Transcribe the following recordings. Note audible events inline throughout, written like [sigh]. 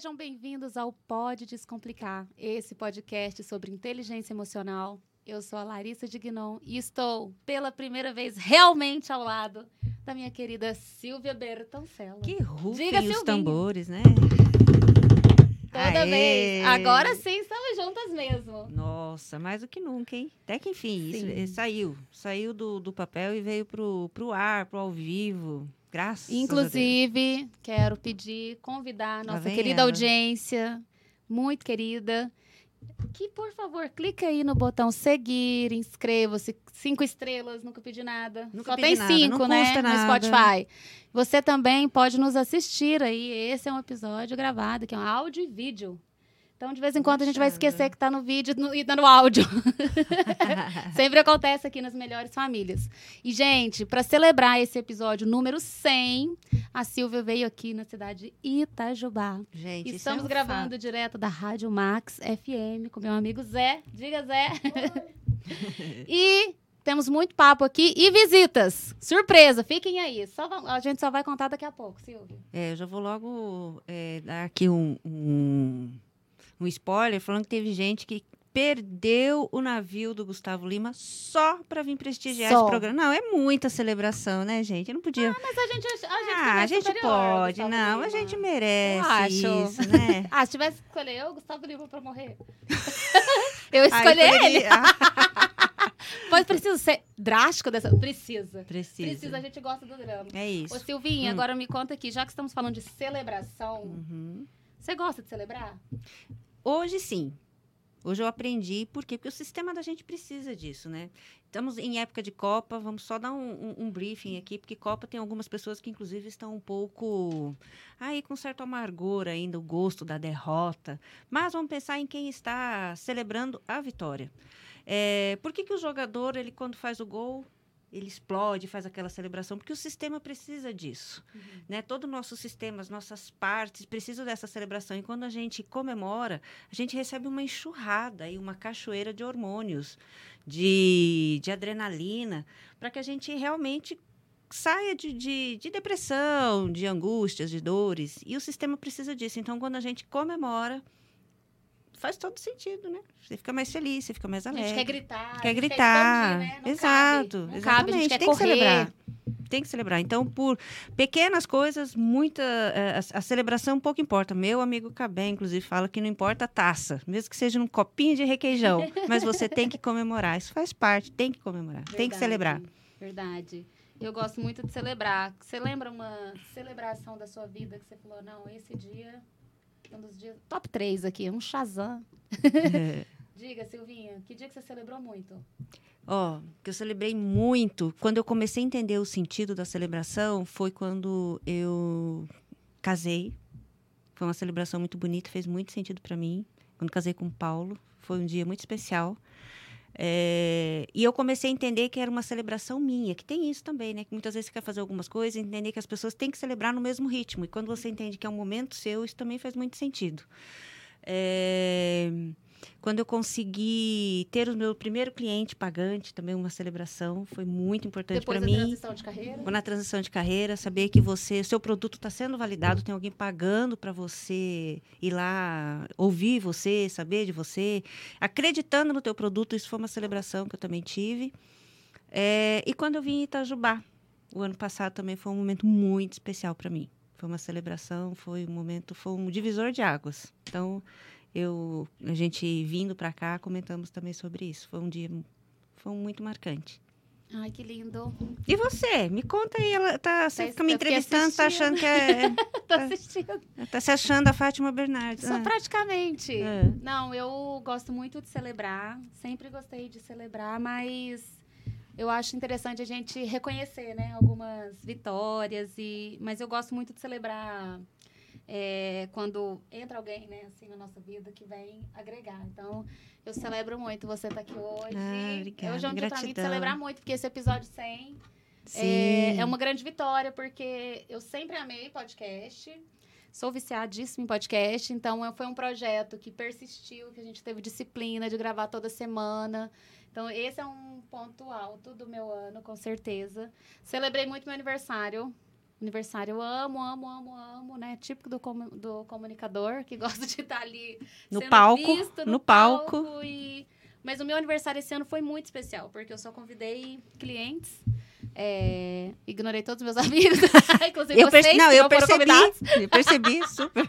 Sejam bem-vindos ao Pode Descomplicar, esse podcast sobre inteligência emocional. Eu sou a Larissa Dignon e estou, pela primeira vez, realmente ao lado da minha querida Silvia Bertoncello. Que rufem Diga, os tambores, né? Toda Aê! vez. Agora sim estamos juntas mesmo. Nossa, mais do que nunca, hein? Até que enfim, isso, eh, saiu. Saiu do, do papel e veio pro, pro ar, pro ao vivo. Graças a Deus. Inclusive, quero pedir, convidar a nossa querida ela. audiência, muito querida, que, por favor, clica aí no botão seguir, inscreva-se, cinco estrelas, nunca pedi nada. Nunca Só pedi tem nada, cinco, né, no. Spotify. Você também pode nos assistir aí, esse é um episódio gravado, que é um áudio e vídeo. Então, de vez em quando, a gente vai esquecer que tá no vídeo no- e tá no áudio. [laughs] Sempre acontece aqui nas melhores famílias. E, gente, para celebrar esse episódio número 100, a Silvia veio aqui na cidade de Itajubá. Gente, isso Estamos é um gravando direto da Rádio Max FM com meu amigo Zé. Diga, Zé. [laughs] e temos muito papo aqui e visitas. Surpresa, fiquem aí. A gente só vai contar daqui a pouco, Silvia. É, eu já vou logo eh, dar aqui um, um, um spoiler, falando que teve gente que perdeu o navio do Gustavo Lima só para vir prestigiar Só. esse programa. Não, é muita celebração, né, gente? Eu não podia... Mas a gente, a gente, ah, a é gente superior ao pode, não, a Lima. gente merece acho. isso, né? [laughs] Ah, se tivesse que escolher eu, Gustavo Lima, pra morrer. [laughs] eu escolhi Aí ele. Ah, Mas [laughs] precisa ser drástico dessa. Precisa. precisa. Precisa, a gente gosta do drama. É isso. Ô, Silvinha, Hum. agora me conta aqui, já que estamos falando de celebração, Uhum. você gosta de celebrar? Hoje sim. Hoje eu aprendi, por quê? Porque o sistema da gente precisa disso, né? Estamos em época de Copa, vamos só dar um, um- um briefing aqui, porque Copa tem algumas pessoas que, inclusive, estão um pouco aí com certo amargor ainda, o gosto da derrota. Mas vamos pensar em quem está celebrando a vitória. É, por que, que o jogador, ele quando faz o gol, ele explode, faz aquela celebração? Porque o sistema precisa disso né? Todo o nosso sistema, as nossas partes precisam dessa celebração. E quando a gente comemora, a gente recebe uma enxurrada e uma cachoeira de hormônios, de, de adrenalina, para que a gente realmente saia de, de, de depressão, de angústias, de dores. E o sistema precisa disso. Então, quando a gente comemora, faz todo sentido, né? Você fica mais feliz, você fica mais A alegre. gente quer gritar. a Quer gritar. expandir, né? Exato. Cabe, exatamente. cabe, a gente quer Tem correr. que celebrar. Tem que celebrar. Então, por pequenas coisas, muita. eh, a, a celebração pouco importa. Meu amigo Cabé, inclusive, fala que não importa a taça, mesmo que seja num copinho de requeijão. [laughs] mas você tem que comemorar. Isso faz parte, tem que comemorar, tem que Verdade, celebrar. Verdade. Eu gosto muito de celebrar. Você lembra uma celebração da sua vida que você falou, não, esse dia, um dos dias... Top 3 aqui, um Shazam. [laughs] Diga, Silvinha, que dia que você celebrou muito? Ó, que eu celebrei muito. Quando eu comecei a entender o sentido da celebração, foi quando eu casei. Foi uma celebração muito bonita, fez muito sentido para mim. Quando casei com o Paulo, foi um dia muito especial. É, e eu comecei a entender que era uma celebração minha, que tem isso também, né? Que muitas vezes você quer fazer algumas coisas entender que as pessoas têm que celebrar no mesmo ritmo. E quando você entende que é um momento seu, isso também faz muito sentido. É, quando eu consegui ter o meu primeiro cliente pagante, também uma celebração, foi muito importante Depois para mim. transição de carreira? Na transição de carreira, saber que você, seu produto está sendo validado, tem alguém pagando para você ir lá ouvir você, saber de você, acreditando no teu produto, isso foi uma celebração que eu também tive. É, e quando eu vim em Itajubá, o ano passado também foi um momento muito especial para mim. Foi uma celebração, foi um momento, foi um divisor de águas. Então, eu, a gente vindo para cá, comentamos também sobre isso. Foi um dia, foi muito marcante. Ai, que lindo. E você? Me conta aí, ela tá, você Tá- fica me entrevistando, tá achando que é. [laughs] Tô assistindo. tá se achando a Fátima Bernardes. Só Ah, praticamente. É. Não, eu gosto muito de celebrar. Sempre gostei de celebrar, mas eu acho interessante a gente reconhecer, né? Algumas vitórias. E... Mas eu gosto muito de celebrar é, quando entra alguém, né? Assim, na nossa vida que vem agregar. Então, eu celebro muito você estar aqui hoje. Ah, obrigada, Hoje é um dia mim de celebrar muito, porque esse episódio 100 Sim. é, é uma grande vitória, porque eu sempre amei podcast. Sou viciadíssima em podcast, então foi um projeto que persistiu, que a gente teve disciplina de gravar toda semana. Então, esse é um ponto alto do meu ano, com certeza. Celebrei muito meu aniversário. Aniversário eu amo, amo, amo, amo, né? Típico do, com, do comunicador, que [laughs] gosta de estar ali no palco, visto, no, no palco. palco e... Mas o meu aniversário esse ano foi muito especial, porque eu só convidei clientes. É, ignorei todos os meus [laughs] amigos, [laughs] inclusive eu vocês, não, eu percebi, eu percebi, super.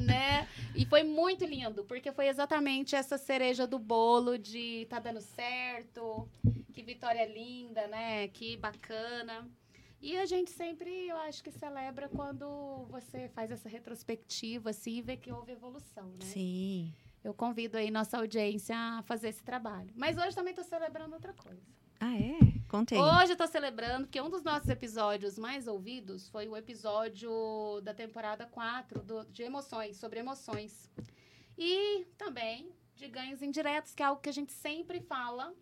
né? E foi muito lindo, porque foi exatamente essa cereja do bolo de tá dando certo, que vitória linda, né? Que bacana. E a gente sempre, eu acho que celebra quando você faz essa retrospectiva, assim, e vê que houve evolução, né? Sim. Eu convido aí nossa audiência a fazer esse trabalho. Mas hoje também estou celebrando outra coisa. Ah, é? Contei. Hoje eu tô celebrando, porque um dos nossos episódios mais ouvidos foi o episódio da temporada 4 do, de emoções, sobre emoções. E também de ganhos indiretos, que é algo que a gente sempre fala.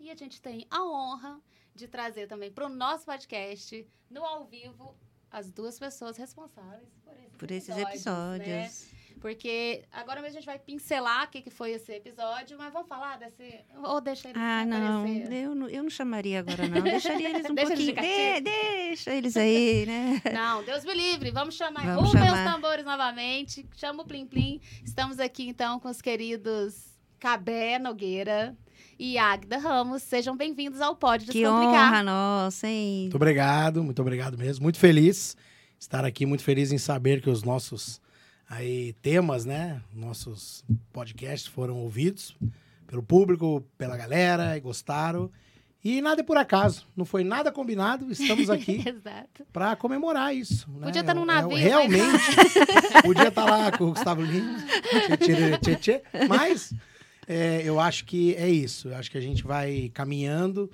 E a gente tem a honra de trazer também para o nosso podcast, no ao vivo, as duas pessoas responsáveis por esses por esses episódios. episódios. Né? Porque agora mesmo a gente vai pincelar o que, que foi esse episódio, mas vamos falar desse. Ou deixa eles Ah, não. Eu, não. eu não chamaria agora, não. Deixaria eles [laughs] um deixa pouquinho. Eles de, deixa eles aí, né? Não, Deus me livre. Vamos chamar. Vamos Rubem chamar. os tambores novamente. Chama o Plim Plim. Estamos aqui, então, com os queridos Cabé Nogueira e Agda Ramos. Sejam bem-vindos ao Pode Descomplicar. Que honra nossa, hein? Muito obrigado, muito obrigado mesmo. Muito feliz estar aqui, muito feliz em saber que os nossos aí temas, né? Nossos podcasts foram ouvidos pelo público, pela galera e gostaram. E nada é por acaso, não foi nada combinado, estamos aqui [laughs] para comemorar isso. Né? Podia estar num navio. É, realmente, [laughs] podia estar lá com o Gustavo Lima, tchê, tchê, tchê, mas é, eu acho que é isso. Eu acho que a gente vai caminhando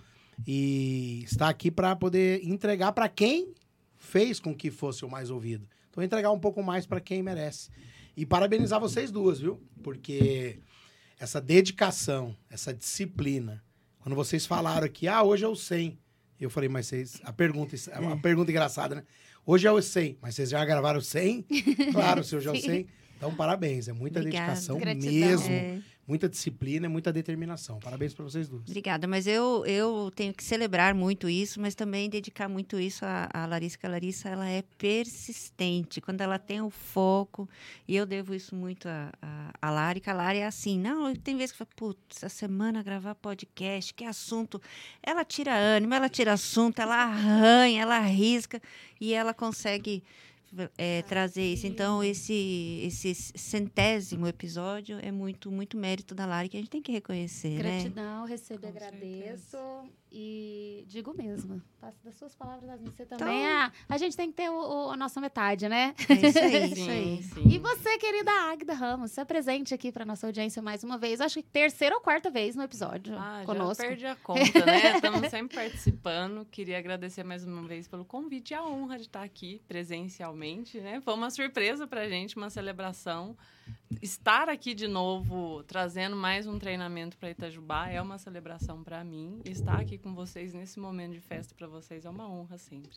e está aqui para poder entregar para quem fez com que fosse o mais ouvido. Então, entregar um pouco mais para quem merece. E parabenizar vocês duas, viu? Porque essa dedicação, essa disciplina. Quando vocês falaram aqui, ah, hoje é o 100. Eu falei, mas vocês. A pergunta, a é. pergunta engraçada, né? Hoje é o 100, mas vocês já gravaram 100? [laughs] Claro, se hoje é o 100. Então, parabéns. É muita Obrigada. dedicação Gratidão. mesmo. É muita disciplina e muita determinação. Parabéns para vocês duas. Obrigada, mas eu, eu tenho que celebrar muito isso, mas também dedicar muito isso à, Larissa, que a Larissa ela é persistente. Quando ela tem o foco, e eu devo isso muito à, à, à Lari, que a Lari é assim, não, tem vezes que fala, putz, essa semana gravar podcast, que assunto. Ela tira ânimo, ela tira assunto, ela arranha, ela arrisca, e ela consegue é, trazer isso. Então, esse, esse centésimo episódio é muito, muito mérito da Lari, que a gente tem que reconhecer. Né? Gratidão, né? recebo e agradeço. E digo mesmo, passo das suas palavras às minhas. Você também. Então, a gente tem que ter o, o, a nossa metade, né? É isso aí, [laughs] isso aí. Sim. E você, querida Agda Ramos, se apresente aqui para nossa audiência mais uma vez. Acho que terceira ou quarta vez no episódio ah, conosco. Já perdi a [laughs] conta, né? Estamos sempre participando. Queria agradecer mais uma vez pelo convite e a honra de estar aqui presencialmente, né? Foi uma surpresa para a gente, uma celebração estar aqui de novo, trazendo mais um treinamento para Itajubá, é uma celebração para mim. Estar aqui com vocês nesse momento de festa para vocês é uma honra sempre.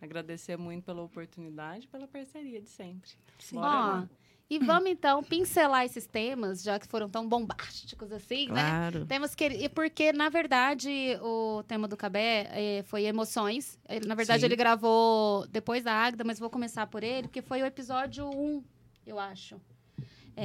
Agradecer muito pela oportunidade, pela parceria de sempre. Sim. Ó, e vamos então pincelar esses temas, já que foram tão bombásticos assim, né? claro. né? Temos que e porque na verdade o tema do Cabé é, foi emoções. Ele, na verdade Sim. ele gravou depois da Agda, mas vou começar por ele, porque foi o episódio 1, eu acho.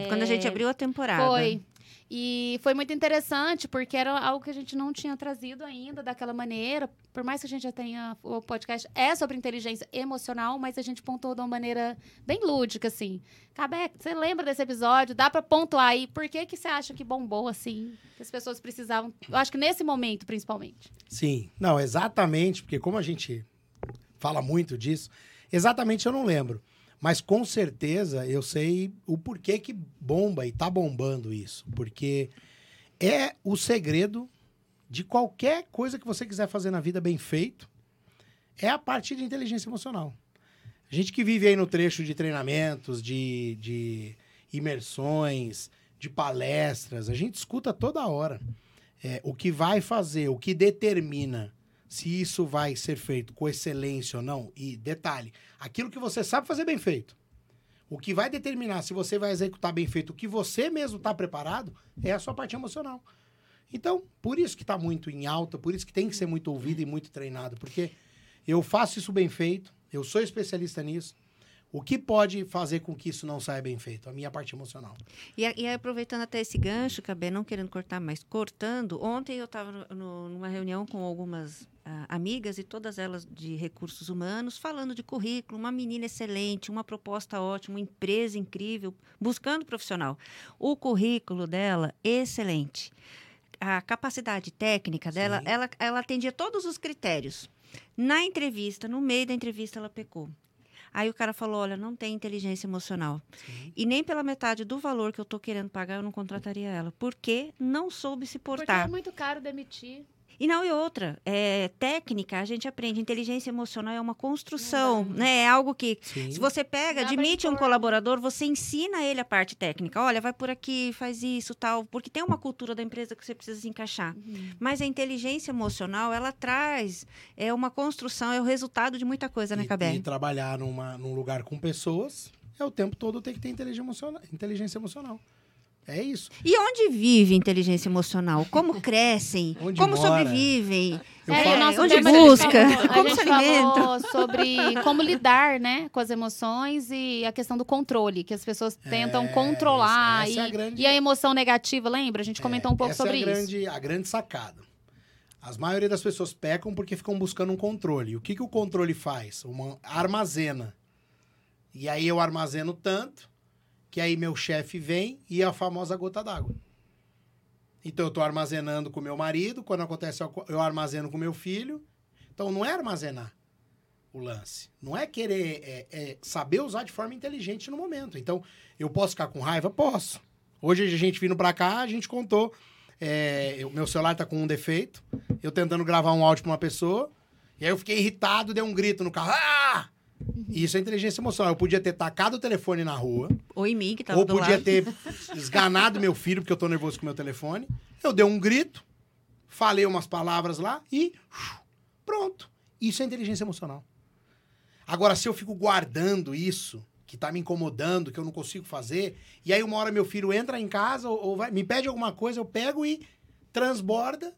Quando a gente é, abriu a temporada. Foi. E foi muito interessante, porque era algo que a gente não tinha trazido ainda daquela maneira. Por mais que a gente já tenha o podcast, é sobre inteligência emocional, mas a gente pontuou de uma maneira bem lúdica, assim. Cabé, você lembra desse episódio? Dá para pontuar aí. Por que, que você acha que bombou, assim? Que as pessoas precisavam. Eu acho que nesse momento, principalmente. Sim. Não, exatamente, porque como a gente fala muito disso, exatamente eu não lembro. Mas com certeza eu sei o porquê que bomba e tá bombando isso. Porque é o segredo de qualquer coisa que você quiser fazer na vida bem feito, é a parte de inteligência emocional. A gente que vive aí no trecho de treinamentos, de, de imersões, de palestras, a gente escuta toda hora. É, o que vai fazer, o que determina se isso vai ser feito com excelência ou não. E detalhe, aquilo que você sabe fazer bem feito. O que vai determinar se você vai executar bem feito o que você mesmo está preparado é a sua parte emocional. Então, por isso que está muito em alta, por isso que tem que ser muito ouvido e muito treinado, porque eu faço isso bem feito, Eu sou especialista nisso. O que pode fazer com que isso não saia bem feito? A minha parte emocional. E, e aproveitando até esse gancho, Cabé, não querendo cortar, mas cortando, ontem eu estava numa reunião com algumas ah, amigas e todas elas de recursos humanos, falando de currículo, uma menina excelente, uma proposta ótima, uma empresa incrível, buscando profissional. O currículo dela, excelente. A capacidade técnica dela, Sim. ela, ela atendia todos os critérios. Na entrevista, no meio da entrevista, ela pecou. Aí o cara falou: olha, não tem inteligência emocional. Sim. E nem pela metade do valor que eu estou querendo pagar, eu não contrataria ela. Porque não soube se Porque é portar. muito caro demitir. E não, e outra, é, técnica, a gente aprende. Inteligência emocional é uma construção, né? É algo que, Sim. se você pega, Dá admite um colaborador, você ensina ele a parte técnica. Olha, vai por aqui, faz isso, tal. Porque tem uma cultura da empresa que você precisa se encaixar. Mas a inteligência emocional, ela traz é uma construção, é o resultado de muita coisa, né, E, Cabé? e trabalhar numa, num lugar com pessoas é o tempo todo tem que ter inteligência emocional. Inteligência emocional. É isso. E onde vive inteligência emocional? Como [laughs] crescem? Onde como mora? sobrevivem? É, falo- e o nosso Onde busca? A gente, Como a se gente alimenta? falou sobre como lidar, né, com as emoções e a questão do controle, que as pessoas tentam É, controlar. essa é a e, grande- e a emoção negativa, lembra? A gente comentou um pouco Essa sobre é a isso. grande, a grande sacada. As maioria das pessoas pecam porque ficam buscando um controle. O que, que o controle faz? Uma, armazena. E aí eu armazeno tanto que aí meu chefe vem e a famosa gota d'água. Então eu estou armazenando com meu marido, quando acontece eu- armazeno com meu filho. Então não é armazenar o lance. Não é querer é, é saber usar de forma inteligente no momento. Então eu posso ficar com raiva? Posso. Hoje a gente vindo pra cá, a gente contou. é, meu celular tá com um defeito. Eu tentando gravar um áudio pra uma pessoa. E aí eu fiquei irritado, dei um grito no carro. Ah! Isso é inteligência emocional. Eu podia ter tacado o telefone na rua. Ou em mim, que estava ou podia lado. ter [laughs] esganado meu filho, porque eu tô nervoso com o meu telefone. Eu dei um grito, falei umas palavras lá e pronto. Isso é inteligência emocional. Agora, se eu fico guardando isso, que tá me incomodando, que eu não consigo fazer, e aí uma hora meu filho entra em casa ou, ou vai- me pede alguma coisa, eu pego e transborda.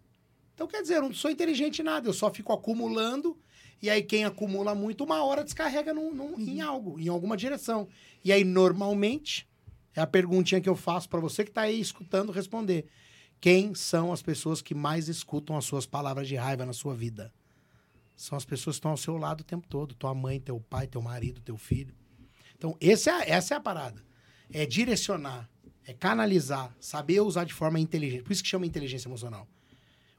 Então, quer dizer, eu não sou inteligente em nada, eu só fico acumulando, e aí quem acumula muito, uma hora descarrega num- num- em algo, em alguma direção. E aí, normalmente, é a perguntinha que eu faço para você que tá aí escutando responder. Quem são as pessoas que mais escutam as suas palavras de raiva na sua vida? São as pessoas que estão ao seu lado o tempo todo. Tua mãe, teu pai, teu marido, teu filho. Então, é, essa é a parada. É direcionar, é canalizar, saber usar de forma inteligente. Por isso que chama inteligência emocional.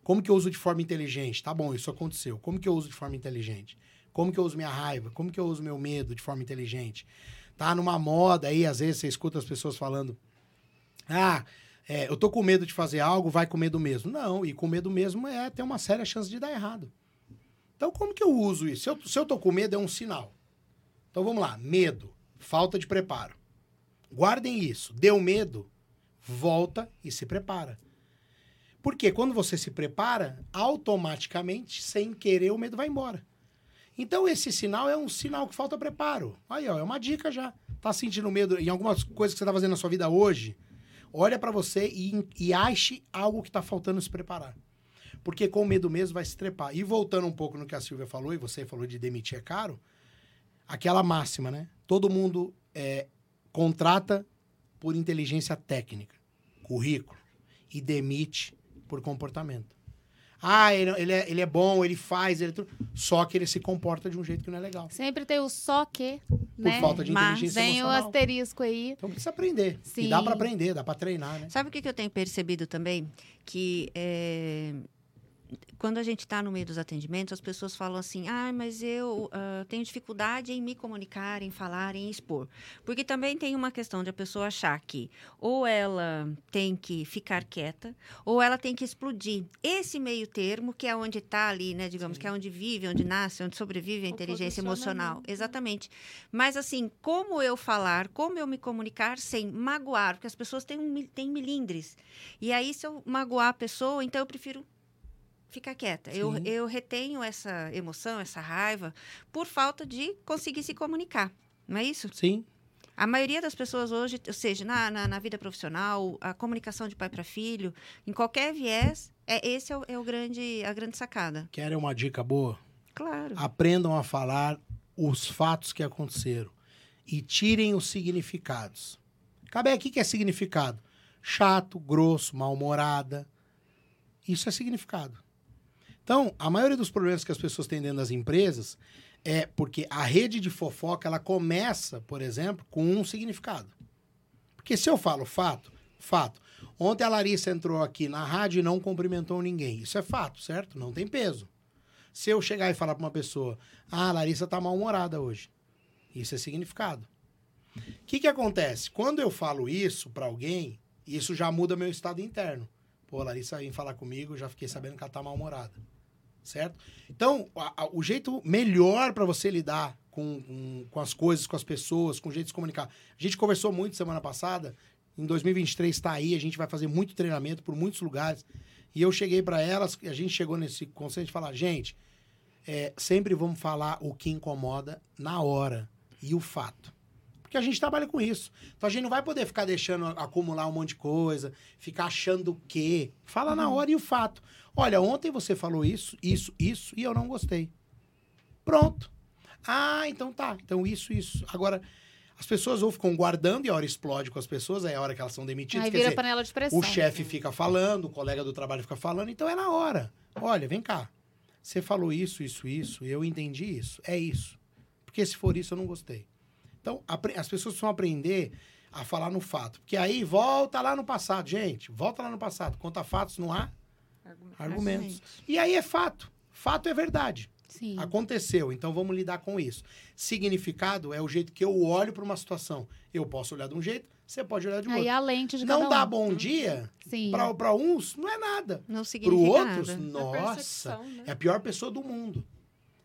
Como que eu uso de forma inteligente? Tá bom, isso aconteceu. Como que eu uso de forma inteligente? Como que eu uso minha raiva? Como que eu uso meu medo de forma inteligente? Tá numa moda aí, às vezes você escuta as pessoas falando: Ah, é, eu tô com medo de fazer algo, vai com medo mesmo. Não, e com medo mesmo é ter uma séria chance de dar errado. Então, como que eu uso isso? Se eu, se eu tô com medo, é um sinal. Então, vamos lá. Medo, falta de preparo. Guardem isso. Deu medo, volta e se prepara. Porque quando você se prepara, automaticamente, sem querer, o medo vai embora. Então, esse sinal é um sinal que falta preparo. Aí, ó, é uma dica já. Tá sentindo medo em algumas coisas que você tá fazendo na sua vida hoje? Olha para você e, e ache algo que tá faltando se preparar. Porque com medo mesmo vai se trepar. E voltando um pouco no que a Silvia falou, e você falou de demitir é caro, aquela máxima, né? Todo mundo é, contrata por inteligência técnica, currículo, e demite por comportamento. Ah, ele, ele, é, ele é bom, ele faz, ele é tudo. Só que ele se comporta de um jeito que não é legal. Sempre tem o só que, Por né? falta de Mas inteligência Vem o emocional. asterisco aí. Então precisa aprender. Sim. E dá pra aprender, dá pra treinar, né? Sabe o que, que eu tenho percebido também? Que é, quando a gente está no meio dos atendimentos, as pessoas falam assim: ah, mas eu ah, tenho dificuldade em me comunicar, em falar, em expor. Porque também tem uma questão de a pessoa achar que ou ela tem que ficar quieta, ou ela tem que explodir. Esse meio termo, que é onde está ali, né? Digamos, Sim. que é onde vive, onde nasce, onde sobrevive a O inteligência emocional. posicionamento. Exatamente. Mas assim, como eu falar, como eu me comunicar sem magoar, porque as pessoas têm, um, têm milindres. E aí, se eu magoar a pessoa, então eu prefiro ficar quieta. Eu, Sim. eu retenho essa emoção, essa raiva, por falta de conseguir se comunicar. Não é isso? Sim. A maioria das pessoas hoje, ou seja, na, na, na vida profissional, a comunicação de pai para filho, em qualquer viés, é, esse é, o, é o grande, a grande sacada. Querem uma dica boa? Claro. Aprendam a falar os fatos que aconteceram e tirem os significados. Cabé, o que que é significado? Chato, grosso, mal-humorada. Isso é significado. Então, a maioria dos problemas que as pessoas têm dentro das empresas é porque a rede de fofoca ela começa, por exemplo, com um significado. Porque se eu falo fato, fato. Ontem a Larissa entrou aqui na rádio e não cumprimentou ninguém. Isso é fato, certo? Não tem peso. Se eu chegar e falar para uma pessoa, ah, a Larissa tá mal-humorada hoje. Isso é significado. O que, que acontece? Quando eu falo isso para alguém, isso já muda meu estado interno. Pô, a Larissa vem falar comigo, já fiquei sabendo que ela tá mal-humorada. Certo? Então, a- a- o jeito melhor para você lidar com, com, com as coisas, com as pessoas, com o jeito de se comunicar. A gente conversou muito semana passada. Em 2023 está aí, a gente vai fazer muito treinamento por muitos lugares. E eu cheguei para elas, a gente chegou nesse conceito de falar, gente, é, sempre vamos falar o que incomoda na hora e o fato. Porque a gente trabalha com isso. Então a gente não vai poder ficar deixando acumular um monte de coisa, ficar achando o quê. Fala na hora e o fato. Olha, ontem você falou isso, isso, isso, e eu não gostei. Pronto. Ah, então tá. Então isso, isso. Agora, as pessoas ou ficam guardando e a hora explode com as pessoas, aí é a hora que elas são demitidas. Aí vira dizer, panela de pressão. o chefe fica falando, o colega do trabalho fica falando, então é na hora. Olha, vem cá. Você falou isso, isso, isso, eu entendi isso. É isso. Porque se for isso, eu não gostei. Então, as pessoas precisam aprender a falar no fato. Porque aí volta lá no passado, gente. Volta lá no passado. Conta fatos, não há argumentos. E aí é fato. Fato é verdade. Sim. Aconteceu, então vamos lidar com isso. Significado é o jeito que eu olho para uma situação. Eu posso olhar de um jeito, você pode olhar de um Aí outro. a lente de Não cada dá um. bom dia para uns, não é nada. Não Para significa outros, nada. nossa, né? é a pior pessoa do mundo.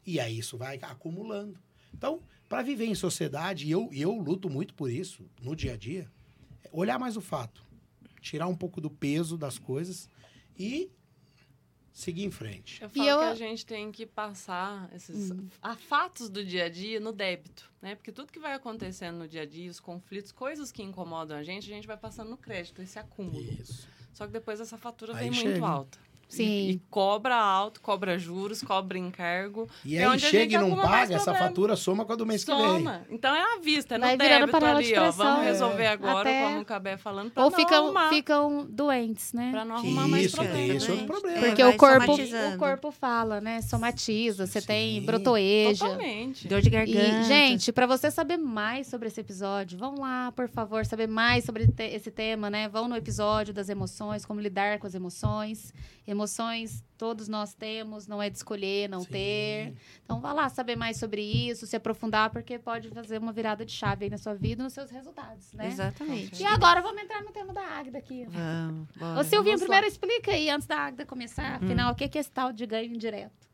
E aí isso vai acumulando. Então, para viver em sociedade, e eu, e eu luto muito por isso no dia a dia, é olhar mais o fato, tirar um pouco do peso das coisas e seguir em frente. Eu E falo eu- que a gente tem que passar esses a fatos do dia a dia no débito, né? Porque tudo que vai acontecendo no dia a dia, os conflitos, coisas que incomodam a gente, a gente vai passando no crédito, esse acúmulo. Isso. Só que depois essa fatura Aí vem chega. muito alta. Sim. E, e cobra alto, cobra juros, cobra encargo. E É aí chega e não mais paga, essa fatura soma com a do mês que vem. Soma. Então é à vista, é virando débito panela de ali, ó. Vamos É. resolver agora, Até- como o Cabé falando, pra Ou não ficam, arrumar. ficam doentes, né? Pra não arrumar mais isso, tem problema. esse outro problema. É, Porque vai o corpo, o corpo fala, né? Somatiza, você tem Sim. brotoeja. Totalmente. Dor de garganta. E, gente, para você saber mais sobre esse episódio, vão lá, por favor, saber mais sobre te- esse tema, né? Vão no episódio das emoções, como lidar com as emoções. Emoções todos nós temos, não é de escolher, não Sim. ter. Então vá lá saber mais sobre isso, se aprofundar, porque pode fazer uma virada de chave aí na sua vida e nos seus resultados, né? Exatamente. E agora vamos entrar no tema da Águida aqui. Vamos, bora. Ô, Silvinha, lá. primeiro explica aí, antes da Águida começar, afinal, o que que é esse tal de ganho indireto?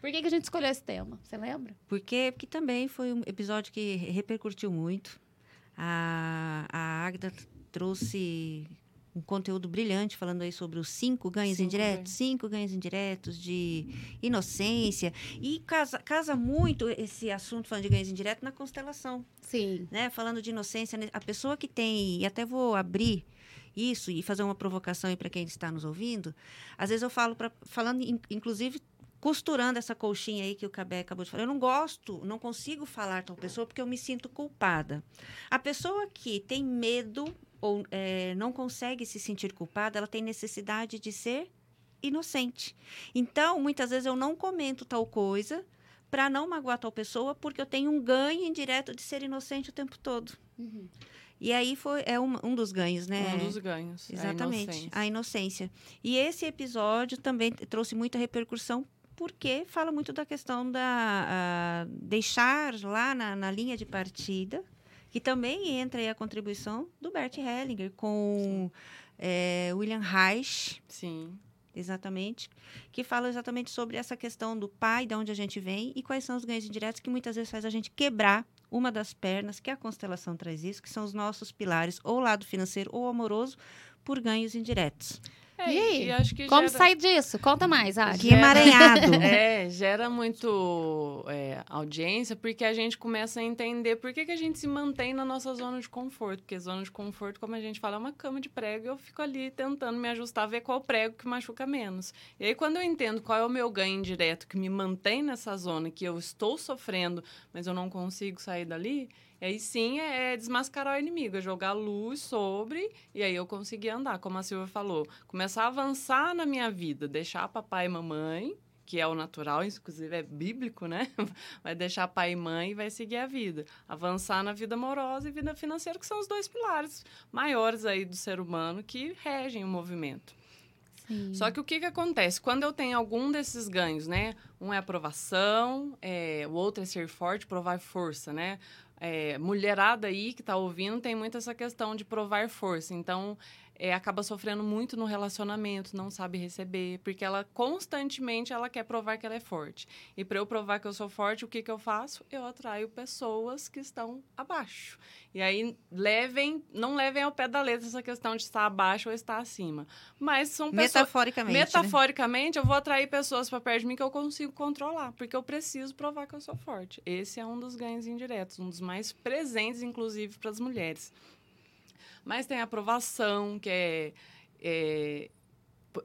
Por que, que a gente escolheu esse tema? Você lembra? Por quê? Porque também foi um episódio que repercutiu muito. A, a Agda trouxe um conteúdo brilhante falando aí sobre os cinco ganhos Cinco indiretos, ganhos. cinco ganhos indiretos de inocência. E casa, casa muito esse assunto falando de ganhos indiretos na constelação Sim. né? Falando de inocência, né? a pessoa que tem, e até vou abrir isso e fazer uma provocação aí para quem está nos ouvindo. Às vezes eu falo para falando in- inclusive costurando essa colchinha aí que o Cabé acabou de falar. Eu não gosto, não consigo falar tal pessoa porque eu me sinto culpada. A pessoa que tem medo ou eh, não consegue se sentir culpada, ela tem necessidade de ser inocente. Então, muitas vezes eu não comento tal coisa para não magoar tal pessoa, porque eu tenho um ganho indireto de ser inocente o tempo todo. Uhum. E aí foi é um, um dos ganhos, né? Um dos ganhos. é a Exatamente, inocência. a inocência. E esse episódio também trouxe muita repercussão porque fala muito da questão da a, deixar lá na, na linha de partida, que também entra aí a contribuição do Bert Hellinger com eh, William Reich, Sim. Exatamente. Que fala exatamente sobre essa questão do pai, de onde a gente vem e quais são os ganhos indiretos que muitas vezes faz a gente quebrar uma das pernas, que a constelação traz isso, que são os nossos pilares, ou lado financeiro ou amoroso, por ganhos indiretos. É, E aí? E acho que Como gera... sair disso? Conta mais, Adi. Que emaranhado. [laughs] É, gera muito é, audiência, porque a gente começa a entender por que, que a gente se mantém na nossa zona de conforto. Porque zona de conforto, como a gente fala, é uma cama de prego. Eu fico ali tentando me ajustar, ver qual prego que machuca menos. E aí, quando eu entendo qual é o meu ganho indireto que me mantém nessa zona, que eu estou sofrendo, mas eu não consigo sair dali, aí sim é desmascarar o inimigo, é jogar luz sobre, e aí eu conseguir andar, como a Silvia falou. Começar a avançar na minha vida, deixar papai e mamãe, que é o natural, inclusive é bíblico, né? [laughs] Vai deixar pai e mãe e vai seguir a vida. Avançar na vida amorosa e vida financeira, que são os dois pilares maiores aí do ser humano que regem o movimento. Sim. Só que o que, que acontece? Quando eu tenho algum desses ganhos, né? Um é aprovação, é, o outro é ser forte, provar força, né? É, mulherada aí que tá ouvindo tem muito essa questão de provar força. Então, é, acaba sofrendo muito no relacionamento, não sabe receber, porque ela constantemente ela quer provar que ela é forte. E para eu provar que eu sou forte, o que, que eu faço? Eu atraio pessoas que estão abaixo. E aí levem, não levem ao pé da letra essa questão de estar abaixo ou estar acima. Mas são pessoas Metaforicamente. né? Metaforicamente, eu vou atrair pessoas para perto de mim que eu consigo controlar, porque eu preciso provar que eu sou forte. Esse é um dos ganhos indiretos, um dos mais presentes, inclusive, para as mulheres. Mas tem aprovação, que é, é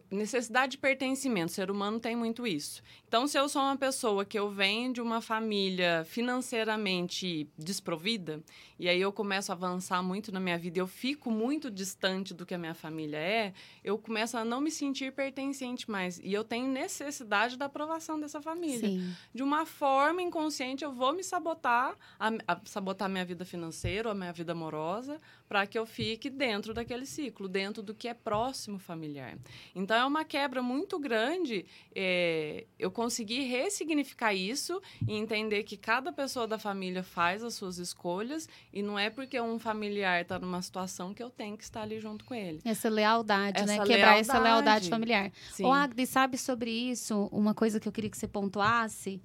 necessidade de pertencimento. O ser humano tem muito isso. Então, se eu sou uma pessoa que eu venho de uma família financeiramente desprovida, e aí eu começo a avançar muito na minha vida, eu fico muito distante do que a minha família é, eu começo a não me sentir pertencente mais. E eu tenho necessidade da aprovação dessa família Sim. de uma forma inconsciente, eu vou me sabotar, a, a sabotar minha vida financeira, a minha vida amorosa, para que eu fique dentro daquele ciclo, dentro do que é próximo familiar. Então, é uma quebra muito grande é, eu conseguir ressignificar isso e entender que cada pessoa da família faz as suas escolhas e não é porque um familiar está numa situação que eu tenho que estar ali junto com ele. Essa lealdade, né? Essa Quebrar essa lealdade. lealdade familiar. Sim. Ô, Agnes, sabe sobre isso? Uma coisa que eu queria que você pontuasse.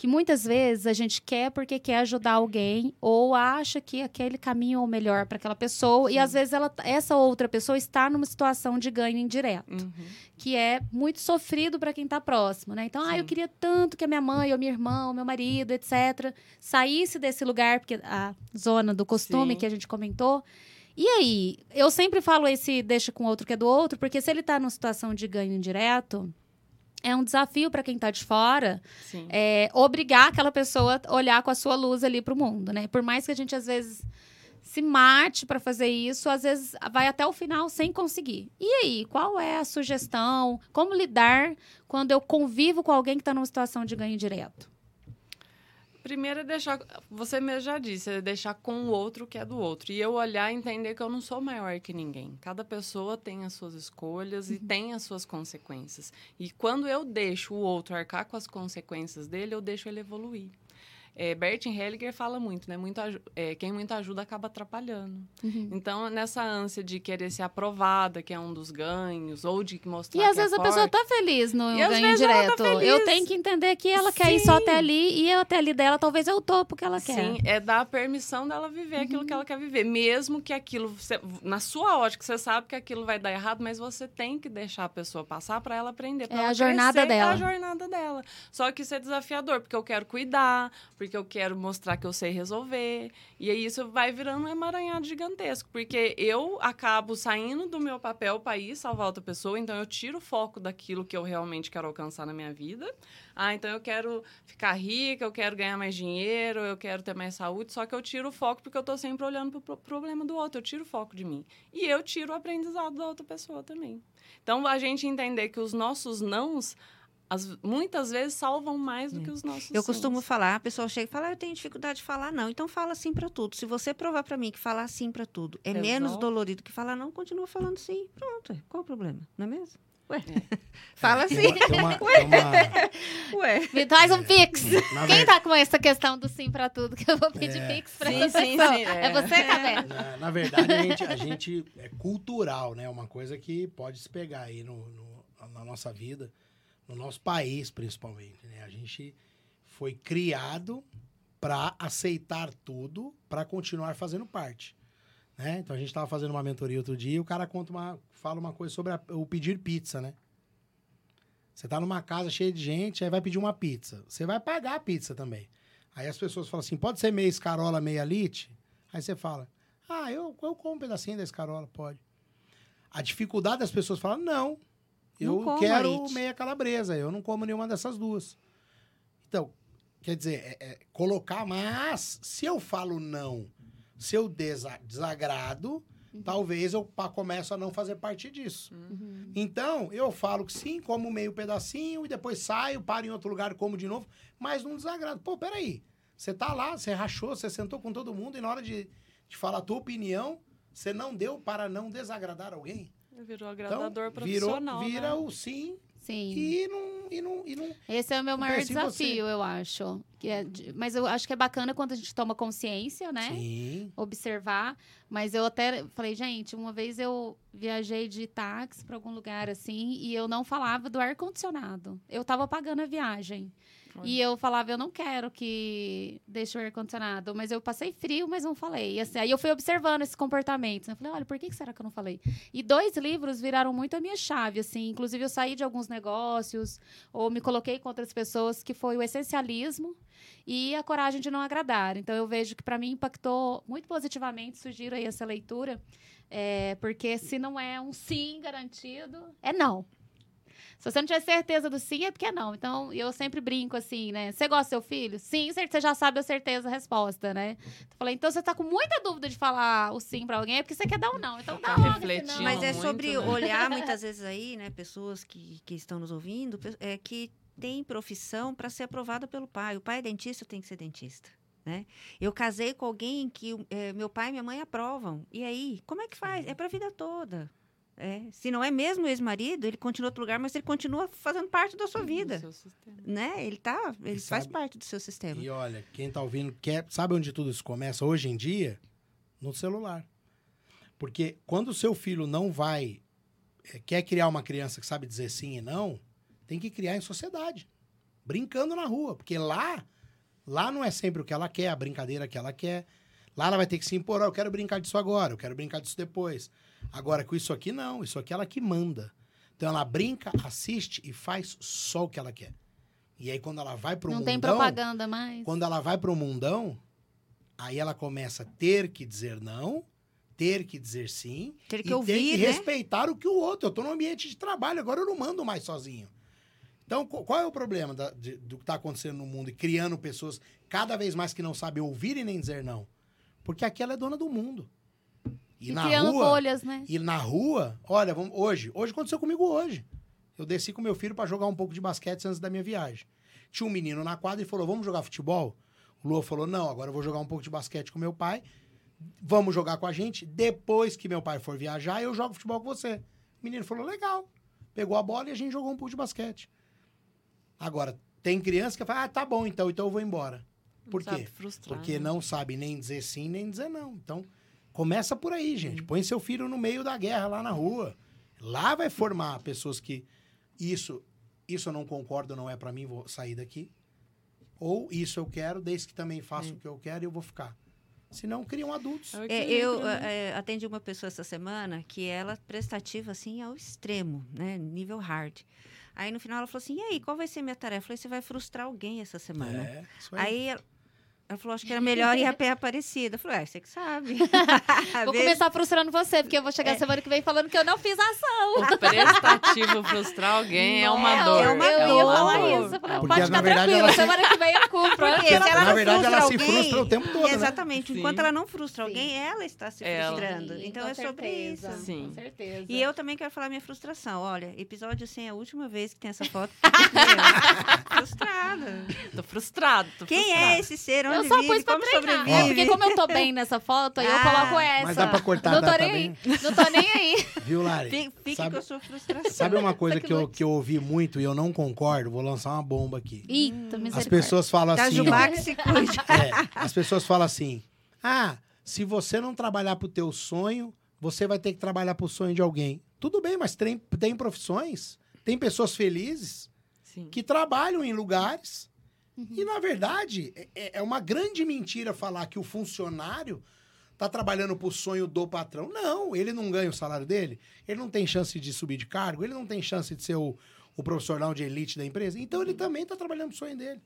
Que muitas vezes a gente quer porque quer ajudar alguém ou acha que aquele caminho é o melhor para aquela pessoa. E Sim. às vezes ela, essa outra pessoa está numa situação de ganho indireto. Uhum. que é muito sofrido para quem está próximo, né? Então, ah, eu queria tanto que a minha mãe, ou minha irmã, ou meu marido, etc., saísse desse lugar, porque a zona do costume Sim. que a gente comentou. E aí, eu sempre falo esse deixa com o outro que é do outro, porque se ele está numa situação de ganho indireto, é um desafio para quem está de fora é, obrigar aquela pessoa a olhar com a sua luz ali para o mundo, né? Por mais que a gente às vezes se mate para fazer isso, às vezes vai até o final sem conseguir. E aí, qual é a sugestão? Como lidar quando eu convivo com alguém que está numa situação de ganho direto? Primeiro é deixar, você mesmo já disse, é deixar com o outro que é do outro. E eu olhar e entender que eu não sou maior que ninguém. Cada pessoa tem as suas escolhas e tem as suas consequências. E quando eu deixo o outro arcar com as consequências dele, eu deixo ele evoluir. É, Bert Hellinger fala muito, né? Muito, é, quem muito ajuda acaba atrapalhando. Então, nessa ânsia de querer ser aprovada, que é um dos ganhos, ou de mostrar E às que é vezes a pessoa tá feliz no E às ganho tá direto. feliz. Eu tenho que entender que ela quer ir só Sim. até ali e até ali dela, talvez eu topo que ela quer. Sim, é dar a permissão dela viver aquilo que ela quer viver. Mesmo que aquilo, na sua ótica, você sabe que aquilo vai dar errado, mas você tem que deixar a pessoa passar para ela aprender. pra É ela a jornada crescer, dela. É a jornada dela. Só que isso é desafiador, porque eu quero cuidar, porque eu quero mostrar que eu sei resolver. E aí isso vai virando um emaranhado gigantesco, porque eu acabo saindo do meu papel para ir salvar outra pessoa, então eu tiro o foco daquilo que eu realmente quero alcançar na minha vida. Ah, então eu quero ficar rica, eu quero ganhar mais dinheiro, eu quero ter mais saúde, só que eu tiro o foco porque eu tô sempre olhando pro pro problema do outro, eu tiro o foco de mim. E eu tiro o aprendizado da outra pessoa também. Então a gente entender que os nossos nãos as- muitas vezes salvam mais do que os nossos Eu costumo falar, a pessoa chega e fala, ah, eu tenho dificuldade de falar não. Então fala sim para tudo. Se você provar para mim que falar sim para tudo é menos dolorido que falar não, continua falando sim. Pronto, qual o problema? Não é mesmo? Ué. É. [laughs] Fala Tem sim. uma- uma- tem uma- Ué. Me traz um pix. na Quem ver- tá com essa questão do sim pra tudo que eu vou pedir É. pix pra Sim, sim, sim, É, é. você, Cabé? Na, na verdade, a gente, a gente é cultural, né? Uma coisa que pode se pegar aí no, no- na nossa vida, no nosso país, principalmente. Né? A gente foi criado para aceitar tudo, para continuar fazendo parte. Né? Então a gente estava fazendo uma mentoria outro dia e o cara conta uma, fala uma coisa sobre a- o pedir pizza, né? Você tá numa casa cheia de gente, aí vai pedir uma pizza. Você vai pagar a pizza também. Aí as pessoas falam assim: pode ser meia escarola, meia lite? Aí você fala: ah, eu, eu como um pedacinho da escarola, pode. A dificuldade das pessoas falam: não, eu como quero Arite. meia calabresa, eu não como nenhuma dessas duas. Então, quer dizer, é- é colocar, mas se eu falo não, se eu desa- desagrado, talvez eu começo a não fazer parte disso. Uhum. Então, eu falo que sim, como meio pedacinho e depois saio, paro em outro lugar, como de novo, mas não desagrado. Pô, peraí. Você tá lá, você rachou, você sentou com todo mundo e na hora de, de falar a tua opinião, você não deu para não desagradar alguém. Virou Então, agradador virou, profissional, vira né? o sim Sim. e não, e não, e não Esse é o meu maior você. desafio, eu acho. Que é de- mas eu acho que é bacana quando a gente toma consciência, né? Sim. Observar. Mas eu até falei, gente, uma vez eu viajei de táxi para algum lugar assim e eu não falava do ar-condicionado. Eu tava pagando a viagem. E eu falava, eu não quero que deixe o ar-condicionado. Mas eu passei frio, mas não falei. E assim, aí eu fui observando esses comportamentos. né? Eu falei, olha, por que será que eu não falei? E dois livros viraram muito a minha chave, assim. Inclusive, eu saí de alguns negócios, ou me coloquei com outras pessoas, que foi o essencialismo e a coragem de não agradar. Então, eu vejo que, para mim, impactou muito positivamente. Sugiro aí essa leitura. É, porque se não é um sim garantido, é não. Se você não tiver certeza do sim, é porque é não. Então, eu sempre brinco assim, né? Você gosta do seu filho? Sim, você já sabe a certeza a resposta, né? Eu falei, então você tá com muita dúvida de falar o sim pra alguém, é porque você quer dar o não. Então dá Tá logo esse refletindo. não. Mas é muito, sobre né? olhar muitas vezes aí, né, pessoas que, que estão nos ouvindo, é que tem profissão para ser aprovada pelo pai. O pai é dentista, tem que ser dentista. Né? Eu casei com alguém que eh, meu pai e minha mãe aprovam. E aí, como é que faz? É para a vida toda. É. Se não é mesmo ex-marido, ele continua em outro lugar, mas ele continua fazendo parte da sua Do vida. Né? Ele tá, ele E faz sabe- parte do seu sistema. E olha, quem tá ouvindo quer, sabe onde tudo isso começa hoje em dia? No celular. Porque quando o seu filho não vai, eh, quer criar uma criança que sabe dizer sim e não, tem que criar em sociedade, brincando na rua, porque lá, lá não é sempre o que ela quer, a brincadeira que ela quer. Lá ela vai ter que se impor, "Ó, eu quero brincar disso agora, eu quero brincar disso depois. Agora, com isso aqui, não. Isso aqui ela que manda. Então, ela brinca, assiste e faz só o que ela quer. E aí, quando ela vai pro Não mundão... tem propaganda mais. Quando ela vai pro mundão, aí ela começa a ter que dizer não, ter que dizer sim, Ter que e ter ouvir, que né? respeitar o que o outro. Eu tô no ambiente de trabalho, agora eu não mando mais sozinho. Então, qu- qual é o problema da- de- do que está acontecendo no mundo e criando pessoas cada vez mais que não sabem ouvir e nem dizer não? Porque aqui ela é dona do mundo. E, E na criando rua, bolhas, né? e na rua, olha, vamos, hoje, hoje aconteceu comigo hoje. Eu desci com meu filho para jogar um pouco de basquete antes da minha viagem. Tinha um menino na quadra e falou: "Vamos jogar futebol?" O Lua falou: "Não, agora eu vou jogar um pouco de basquete com meu pai. Vamos jogar com a gente. Depois que meu pai for viajar, eu jogo futebol com você." O menino falou: "Legal." Pegou a bola e a gente jogou um pouco de basquete. Agora, tem criança que fala: "Ah, tá bom, então, então eu vou embora." Por Sabe quê? frustrar, Porque né? não sabe nem dizer sim, nem dizer não. Então, começa por aí, gente. Põe seu filho no meio da guerra lá na rua. Lá vai formar pessoas que isso, isso eu não concordo, não é pra mim, vou sair daqui. Ou isso eu quero, desde que também faça o que eu quero e eu vou ficar. Senão criam adultos. É É, eu né? é, atendi uma pessoa essa semana que ela é prestativa assim ao extremo, né? Nível hard. Aí no final ela falou assim: e aí, qual vai ser minha tarefa? Eu falei: você vai frustrar alguém essa semana. É, isso aí. Aí ela, falou: acho que era melhor ir a pé Aparecida. Eu falei: é, você que sabe. [laughs] Vou Vê- começar frustrando você, porque eu vou chegar É. semana que vem falando que eu não fiz a ação. O prestativo frustrar alguém é uma Não, dor. é uma eu dor. ia falar isso. Eu falei, Porque, pode na ficar se- semana que vem eu cumpro. Porque Ela- se ela Na não verdade, ela se alguém- frustra o tempo todo, né? Exatamente. Sim. Enquanto ela não frustra Sim. alguém, ela está se frustrando. Sim, então é sobre certeza, isso. Sim. Com certeza. E eu também quero falar minha frustração. Olha, episódio 100 é a última vez que tem essa foto. [laughs] Frustrada. Tô frustrado. Tô Quem frustrado. é esse ser? Eu só pus pra Como treinar. sobrevive? Porque como eu tô bem nessa foto, aí eu Ah, coloco essa. Mas dá pra cortar, Não tô tá nem aí. Não tô nem aí. [laughs] Viu, Lari? Fique, Sabe- com a sua frustração. Sabe uma coisa Sabe que que eu, que eu ouvi muito e eu não concordo? Vou lançar uma bomba aqui. Eita, As pessoas falam Tá, assim. Jubá que se cuide. É, as pessoas falam assim: ah, se você não trabalhar pro teu sonho, você vai ter que trabalhar pro sonho de alguém. Tudo bem, mas tem, tem profissões, tem pessoas felizes Sim. que trabalham em lugares. E, na verdade, é, é uma grande mentira falar que o funcionário tá trabalhando pro sonho do patrão. Não, ele não ganha o salário dele, ele não tem chance de subir de cargo, ele não tem chance de ser o, o profissional de elite da empresa. Então ele também tá trabalhando pro sonho dele.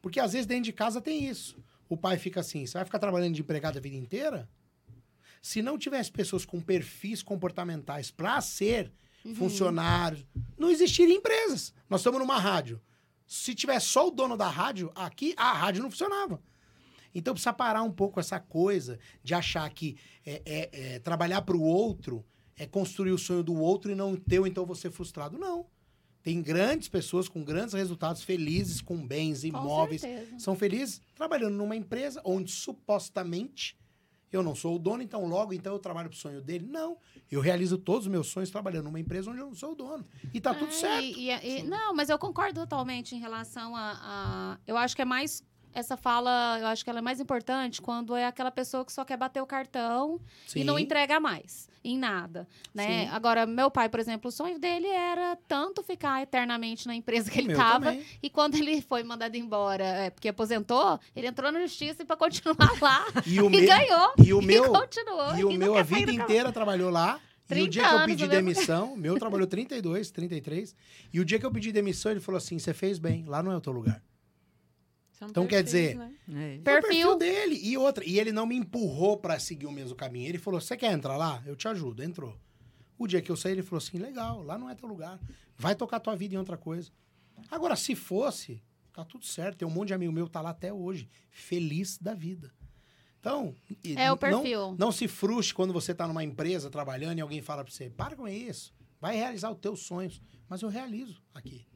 Porque às vezes dentro de casa tem isso. O pai fica assim: você vai ficar trabalhando de empregado a vida inteira? Se não tivesse pessoas com perfis comportamentais para ser funcionários, não existiriam empresas. Nós estamos numa rádio. Se tivesse só o dono da rádio, aqui a rádio não funcionava. Então precisa parar um pouco essa coisa de achar que é, é- é trabalhar para o outro é construir o sonho do outro e não o teu, então você frustrado. Não. Tem grandes pessoas com grandes resultados, felizes com bens Com imóveis, certeza. são felizes trabalhando numa empresa onde supostamente eu não sou o dono, então logo então eu trabalho pro sonho dele. Não, eu realizo todos os meus sonhos trabalhando numa empresa onde eu não sou o dono. E tá tudo É, certo. e- e- e- não, mas eu concordo totalmente em relação a, a- Eu acho que é mais. Essa fala, eu acho que ela é mais importante quando é aquela pessoa que só quer bater o cartão e não Sim. entrega mais em nada, né? Sim. Agora, meu pai, por exemplo, o sonho dele era tanto ficar eternamente na empresa que O ele estava e quando ele foi mandado embora, é, porque aposentou, ele entrou na justiça para continuar lá E o [laughs] e meu, ganhou e o meu, e continuou e o não meu a vida inteira trabalhou lá. E o 30 dia que eu pedi demissão, o meu trabalhou 32, 33. E o dia que eu pedi demissão, ele falou assim: você fez bem, lá não é o teu lugar. São Então, quer perfis, dizer, né? É. É o Perfil. dele. E outra, e ele não me empurrou pra seguir o mesmo caminho. Ele falou: você quer entrar lá? Eu te ajudo. Entrou. O dia que eu saí, ele falou assim: legal, lá não é teu lugar. Vai tocar tua vida em outra coisa. Agora, se fosse, tá tudo certo. Tem um monte de amigo meu que tá lá até hoje, feliz da vida. Então, É o não- perfil. Não, se frustre quando você tá numa empresa trabalhando e alguém fala pra você: para com isso, vai realizar os teus sonhos. Mas eu realizo aqui.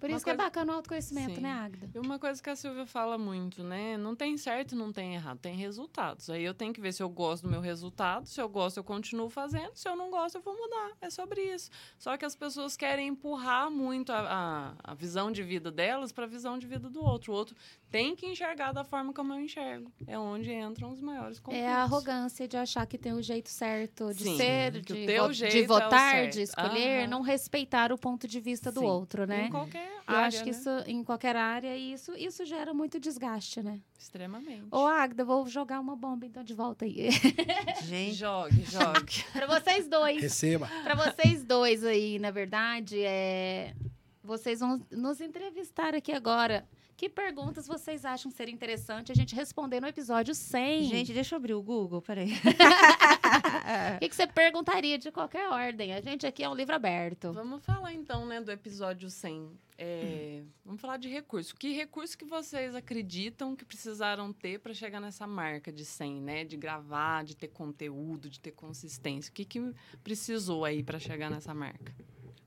Por Uma isso que é coisa- bacana o autoconhecimento, Sim. né, Agda? E uma coisa que a Silvia fala muito, né? Não tem certo, não tem errado, tem resultados. Aí eu tenho que ver se eu gosto do meu resultado. Se eu gosto, eu continuo fazendo. Se eu não gosto, eu vou mudar. É sobre isso. Só que as pessoas querem empurrar muito a, a, a visão de vida delas para a visão de vida do outro. O outro tem que enxergar da forma como eu enxergo. É onde entram os maiores conflitos. É a arrogância de achar que tem o jeito certo de Sim, ser, de, teu vo- jeito de é votar, certo. de escolher, Aham. não respeitar o ponto de vista do Sim. outro, né? Em qualquer Eu área, acho que né? isso, em qualquer área, e isso, isso gera muito desgaste, né? Extremamente. Ô, Agda, vou jogar uma bomba então de volta aí. [laughs] Gente, Jogue, jogue. [laughs] pra vocês dois. Receba. Pra vocês dois aí, na verdade, é... vocês vão nos entrevistar aqui agora. Que perguntas vocês acham ser interessante a gente responder no episódio 100? gente, deixa eu abrir o Google, peraí. [laughs] o que, que você perguntaria de qualquer ordem? A gente aqui é um livro aberto. Vamos falar então, né, do episódio 100. É, vamos falar de recurso. Que recurso que vocês acreditam que precisaram ter para chegar nessa marca de 100, né? De gravar, de ter conteúdo, de ter consistência. O que, que precisou aí para chegar nessa marca?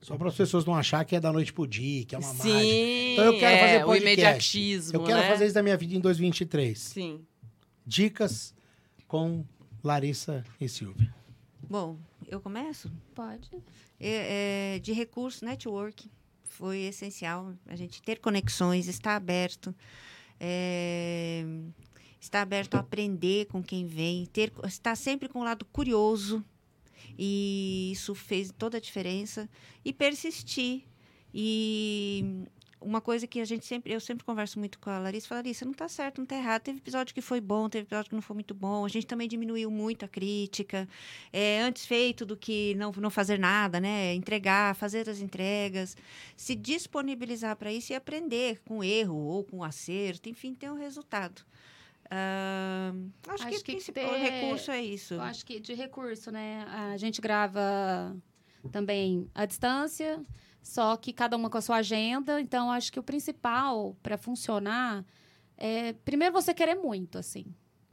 Só para as pessoas não achar que é da noite pro dia, que é uma Sim, mágica. Então eu quero é, fazer o podcast. imediatismo, Eu quero né? fazer isso da minha vida em 2023. Sim. Dicas com Larissa e Silvia. Bom, eu começo? Pode. É, é, de recurso, network. Foi essencial a gente ter conexões, estar aberto. é, estar aberto a aprender com quem vem, ter, estar sempre com o lado curioso. E isso fez toda a diferença. E persistir. E uma coisa que a gente sempre, eu sempre converso muito com a Larissa, Larissa, não está certo, não está errado. Teve episódio que foi bom, teve episódio que não foi muito bom. A gente também diminuiu muito a crítica. É, antes feito do que não, não fazer nada, né? Entregar, fazer as entregas, se disponibilizar para isso e aprender com erro ou com acerto, enfim, ter um resultado. Ah, acho, Acho que o que ter- recurso é isso. Eu acho que de recurso, né? A gente grava também à distância, só que cada uma com a sua agenda. Então, acho que o principal para funcionar é, primeiro, você querer muito, assim.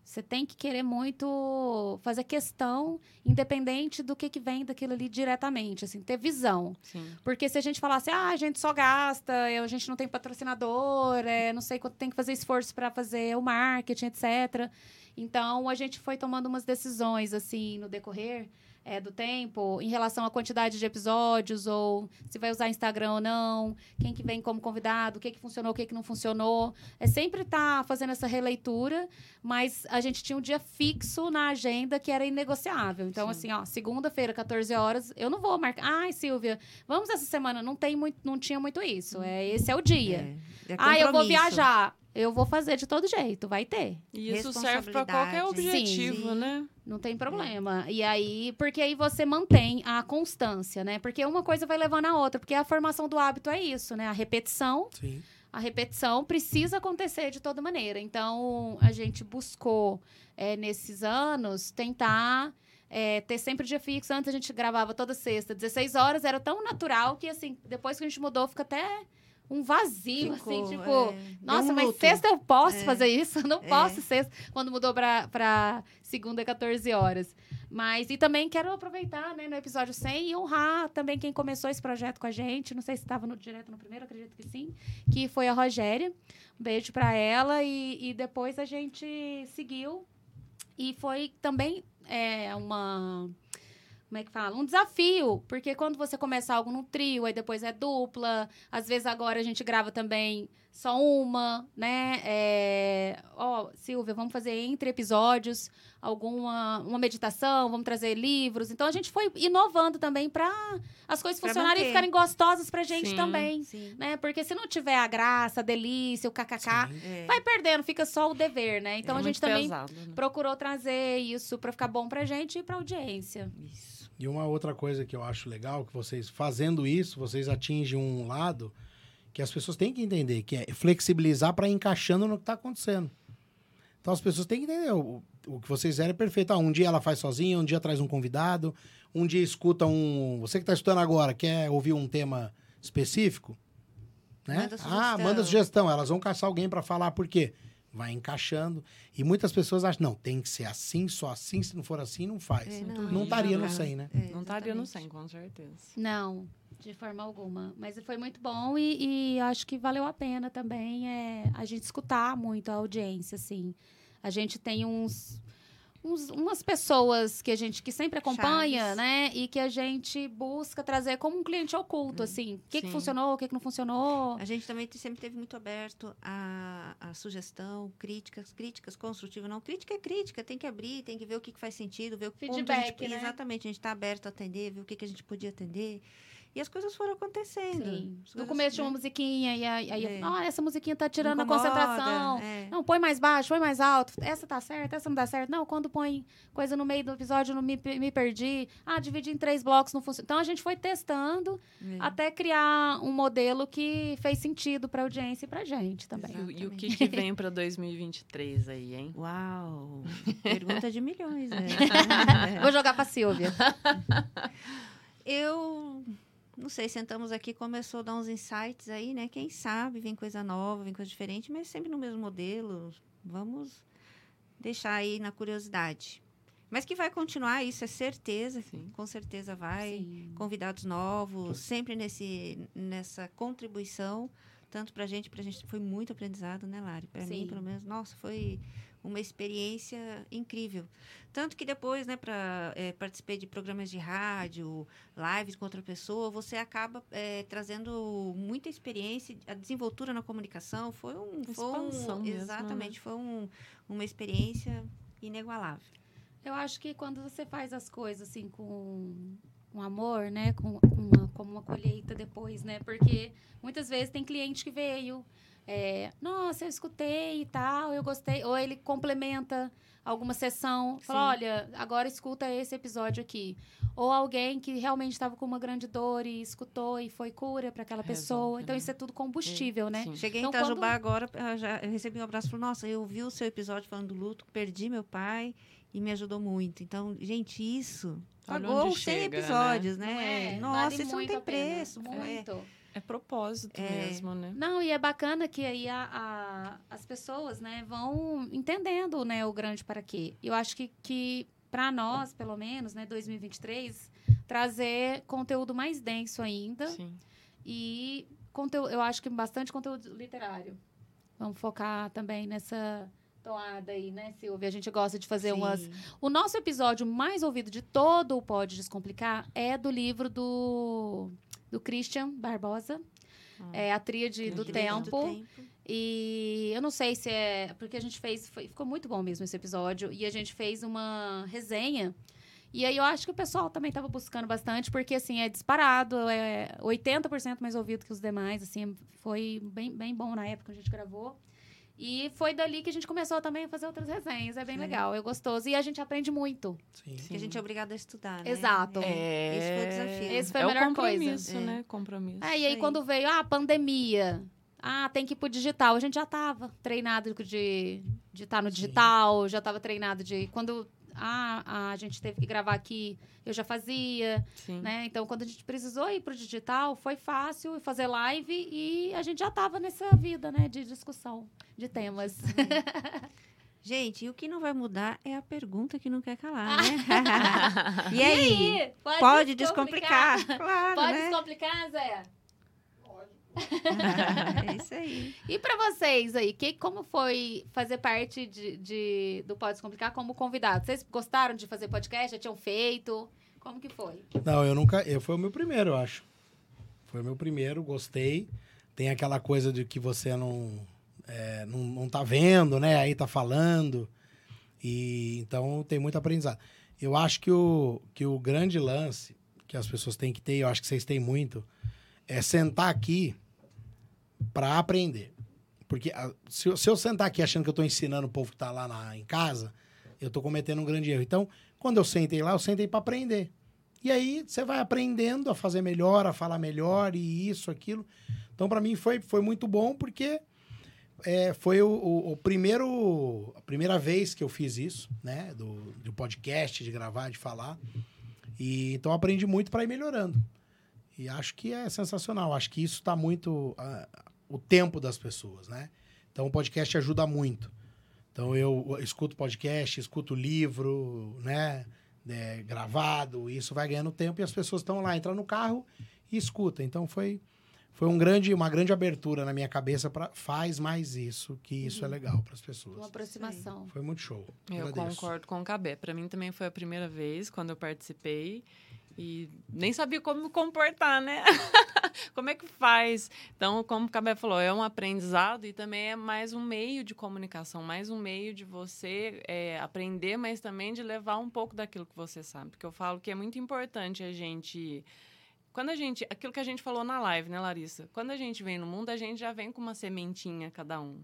Você tem que querer muito fazer questão, independente do que, que vem daquilo ali diretamente, assim, ter visão. Sim. Porque se a gente falasse, ah, a gente só gasta, a gente não tem patrocinador, é, não sei quanto tem que fazer esforço para fazer o marketing, etc. Então, a gente foi tomando umas decisões, assim, no decorrer é, do tempo, em relação à quantidade de episódios, ou se vai usar Instagram ou não, quem que vem como convidado, o que, que funcionou, o que, que não funcionou. É sempre estar fazendo essa releitura, mas a gente tinha um dia fixo na agenda que era inegociável. Então, Sim. assim, ó, segunda-feira, 14 horas, eu não vou marcar. Ai, Silvia, vamos essa semana. Não tem muito, não tinha muito isso. É, esse é o dia. É, é ah, eu vou viajar. Eu vou fazer de todo jeito, vai ter. E isso serve para qualquer objetivo, Sim. né? Não tem problema. E aí, porque aí você mantém a constância, né? Porque uma coisa vai levando a outra, porque a formação do hábito é isso, né? A repetição. Sim. A repetição precisa acontecer de toda maneira. Então, a gente buscou, é, nesses anos, tentar é, ter sempre dia fixo. Antes a gente gravava toda sexta, 16 horas, era tão natural que, assim, depois que a gente mudou, fica até um vazio, Ficou, assim, tipo, é, nossa, um mas luto. sexta eu posso É. fazer isso? [laughs] Eu não É. posso sexta, quando mudou pra, pra segunda, 14 horas. Mas, e também quero aproveitar, né, no episódio 100 e honrar também quem começou esse projeto com a gente. Não sei se estava no, direto no primeiro, acredito que sim. Que foi a Rogéria. Um beijo pra ela. E, e depois a gente seguiu. E foi também é, uma como é que fala? Um desafio, porque quando você começa algo num trio, aí depois é dupla, às vezes agora a gente grava também só uma, né? É, Ó, Silvia, vamos fazer entre episódios alguma uma meditação, vamos trazer livros. Então a gente foi inovando também para as coisas Pra funcionarem e manter. ficarem gostosas pra gente Sim. também, Sim. né? Porque se não tiver a graça, a delícia, o kkk, Sim. É. vai perdendo, fica só o dever, né? Então É a gente também pesado, né? procurou trazer isso pra ficar bom pra gente e pra audiência. Isso. E uma outra coisa que eu acho legal, que vocês fazendo isso, vocês atingem um lado que as pessoas têm que entender, que é flexibilizar para encaixando no que está acontecendo. Então as pessoas têm que entender, o, o que vocês fizeram é perfeito. Ah, um dia ela faz sozinha, um dia traz um convidado, um dia escuta um... Você que está estudando agora, quer ouvir um tema específico? Né? Manda ah, manda sugestão. Elas vão caçar alguém para falar por quê. Vai encaixando. E muitas pessoas acham, não, tem que ser assim, só assim, se não for assim, não faz. É, não estaria no tá. 100, né? É, Não estaria no exatamente. 100, com certeza. Não, de forma alguma. Mas foi muito bom e, e acho que valeu a pena também é, a gente escutar muito a audiência, assim. A gente tem uns, uns- umas pessoas que a gente que sempre acompanha, Chaves. né? E que a gente busca trazer como um cliente oculto, assim. O que, que funcionou, o que, que não funcionou. A gente também sempre teve muito aberto a, a sugestão, críticas, críticas construtivas. Não, crítica é crítica, tem que abrir, tem que ver o que, que faz sentido, ver o ponto a Feedback, gente, né? Exatamente, a gente está aberto a atender, ver o que, que a gente podia atender. E as coisas foram acontecendo. Sim. As No coisas, começo tinha uma né, musiquinha e aí, aí É. ah, essa musiquinha tá tirando incomoda, a concentração. é. Não, põe mais baixo, põe mais alto. Essa tá certa, essa não dá certo. Não, quando põe coisa no meio do episódio, eu não me, me perdi. Ah, dividi em três blocos, não funciona. Então a gente foi testando É. até criar um modelo que fez sentido pra audiência e pra gente também. E, o- e o que, que vem para 2023 aí, hein? Uau! Pergunta de milhões, né? [laughs] Vou jogar pra Silvia. Eu não sei, sentamos aqui, começou a dar uns insights aí, né? Quem sabe vem coisa nova, vem coisa diferente, mas sempre no mesmo modelo. Vamos deixar aí na curiosidade. Mas que vai continuar, isso é certeza. Sim. Com certeza vai. Sim. Convidados novos, sempre nesse, nessa contribuição, tanto para a gente, para a gente foi muito aprendizado, né, Lari? Para mim, pelo menos, nossa, foi uma experiência incrível. Tanto que depois, né, para participei de programas de rádio, lives com outra pessoa, você acaba é, trazendo muita experiência, a desenvoltura na comunicação foi um, foi um mesmo, né? exatamente, foi um, uma experiência inigualável. Eu acho que quando você faz as coisas assim com um amor, né, com, com uma, como uma colheita depois, né, porque muitas vezes tem cliente que veio, é, nossa, eu escutei e tal, eu gostei, ou ele complementa alguma sessão, fala, olha, agora escuta esse episódio aqui, ou alguém que realmente estava com uma grande dor e escutou e foi cura para aquela pessoa, Resolve, então né? isso é tudo combustível, né? Sim. Cheguei Então, em Itajubá quando- agora, eu já eu recebi um abraço e falei, nossa, eu vi o seu episódio falando do luto, perdi meu pai e me ajudou muito. Então, gente, isso pagou onde os 100 chega, né? episódios, Não né? é? Nossa, Vale isso não muito tem preço. É. Muito. É propósito É. mesmo, né? Não, e é bacana que aí a- a- as pessoas, né, vão entendendo, né, o grande para quê. Eu acho que, que para nós, pelo menos, né, 2023, trazer conteúdo mais denso ainda Sim. e conteúdo, eu acho que bastante conteúdo literário. Vamos focar também nessa toada aí, né, Silvia? A gente gosta de fazer umas Sim. o nosso episódio mais ouvido de todo o Pode Descomplicar é do livro do, do Christian Barbosa. Ah. É a Tríade do Trilha Tempo. E eu não sei se é. Porque a gente fez. foi- ficou muito bom mesmo esse episódio. E a gente fez uma resenha. E aí eu acho que o pessoal também estava buscando bastante, porque assim, é disparado, é 80% mais ouvido que os demais, assim, foi bem, bem bom na época que a gente gravou. E foi dali que a gente começou também a fazer outras resenhas. É bem Sim. legal, é gostoso. E a gente aprende muito. Sim. Que a gente é obrigado a estudar, né? Exato. É, Esse foi o desafio. Esse foi a é melhor o coisa. compromisso, É. né? Compromisso. É, e aí quando veio ah, a pandemia, ah, tem que ir pro digital. A gente já tava treinado de estar de tá no Sim. digital, já tava treinado de. Quando ah, a gente teve que gravar aqui, eu já fazia, Sim. né? Então, quando a gente precisou ir pro digital, foi fácil fazer live e a gente já tava nessa vida, né, de discussão de temas. [laughs] Gente, e o que não vai mudar é a pergunta que não quer calar, né? [laughs] [laughs] e aí? Pode, Pode descomplicar? Claro, Pode né? descomplicar, Zé? [laughs] é isso aí. E pra vocês aí, que, como foi fazer parte de, de- do Pode Descomplicar como convidado? Vocês gostaram de fazer podcast? Já tinham feito? Como que foi? Não, eu nunca. Eu, foi o meu primeiro, eu acho. Foi o meu primeiro, gostei. Tem aquela coisa de que você não, é, não, não tá vendo, né? Aí tá falando. E então tem muito aprendizado. Eu acho que o, que o grande lance que as pessoas têm que ter, eu acho que vocês têm muito, é sentar aqui para aprender. Porque ah, se, eu- se eu sentar aqui achando que eu tô ensinando o povo que tá lá na- em casa, eu tô cometendo um grande erro. Então, quando eu sentei lá, eu sentei para aprender. E aí você vai aprendendo a fazer melhor, a falar melhor e isso, aquilo. Então, para mim, foi, foi muito bom porque é, foi o, o- o primeiro, a primeira vez que eu fiz isso, né? Do, do podcast, de gravar, de falar. E então aprendi muito para ir melhorando. E acho que é sensacional. Acho que isso está muito ah, o tempo das pessoas, né? Então o podcast ajuda muito. Então eu escuto podcast, escuto livro, né? É, gravado, isso vai ganhando tempo e as pessoas estão lá, entram no carro e escutam. Então foi foi um grande, uma grande abertura na minha cabeça para faz mais isso, que isso é legal para as Uma pessoas. aproximação. Foi muito show. Eu Agradeço. concordo com o Cabé. Para mim também foi a primeira vez quando eu participei e nem sabia como me comportar, né? [laughs] [laughs] como é que faz? Então, como o Cabé falou, é um aprendizado e também é mais um meio de comunicação, mais um meio de você é, aprender, mas também de levar um pouco daquilo que você sabe. Porque eu falo que é muito importante a gente quando a gente, aquilo que a gente falou na live, né, Larissa? Quando a gente vem no mundo, a gente já vem com uma sementinha cada um.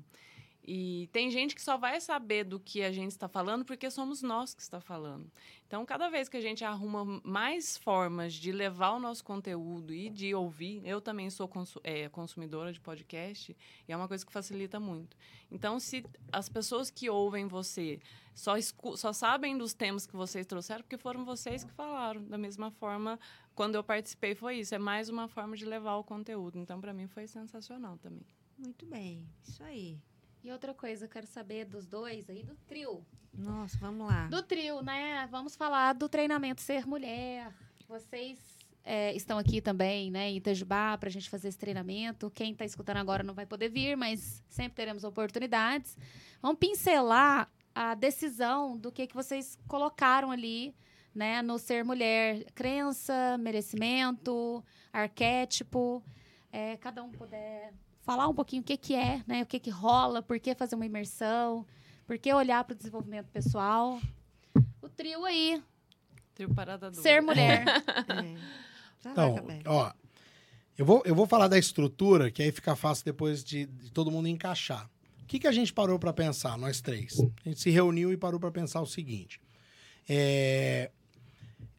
E tem gente que só vai saber do que a gente está falando porque somos nós que está falando. Então, cada vez que a gente arruma mais formas de levar o nosso conteúdo e de ouvir, eu também sou consu é, consumidora de podcast e é uma coisa que facilita muito. Então, se as pessoas que ouvem você só, só sabem dos temas que vocês trouxeram porque foram vocês que falaram. Da mesma forma, quando eu participei, foi isso. É mais uma forma de levar o conteúdo. Então, para mim, foi sensacional também. Muito bem, isso aí. E outra coisa, eu quero saber dos dois aí, do trio. Nossa, vamos lá. Do trio, né? Vamos falar do treinamento Ser Mulher. Vocês é, estão aqui também, né, em Itajubá, para a gente fazer esse treinamento. Quem está escutando agora não vai poder vir, mas sempre teremos oportunidades. Vamos pincelar a decisão do que, que vocês colocaram ali, né, no Ser Mulher. Crença, merecimento, arquétipo. É, cada um puder falar um pouquinho o que, que é, né, o que, que rola, por que fazer uma imersão, por que olhar para o desenvolvimento pessoal. O trio aí, Trio Parada Dura. ser mulher. [laughs] É. Lá, Então, ó, eu vou, eu vou falar da estrutura, que aí fica fácil depois de, de todo mundo encaixar. O que, que a gente parou para pensar, nós três? A gente se reuniu e parou para pensar o seguinte: é,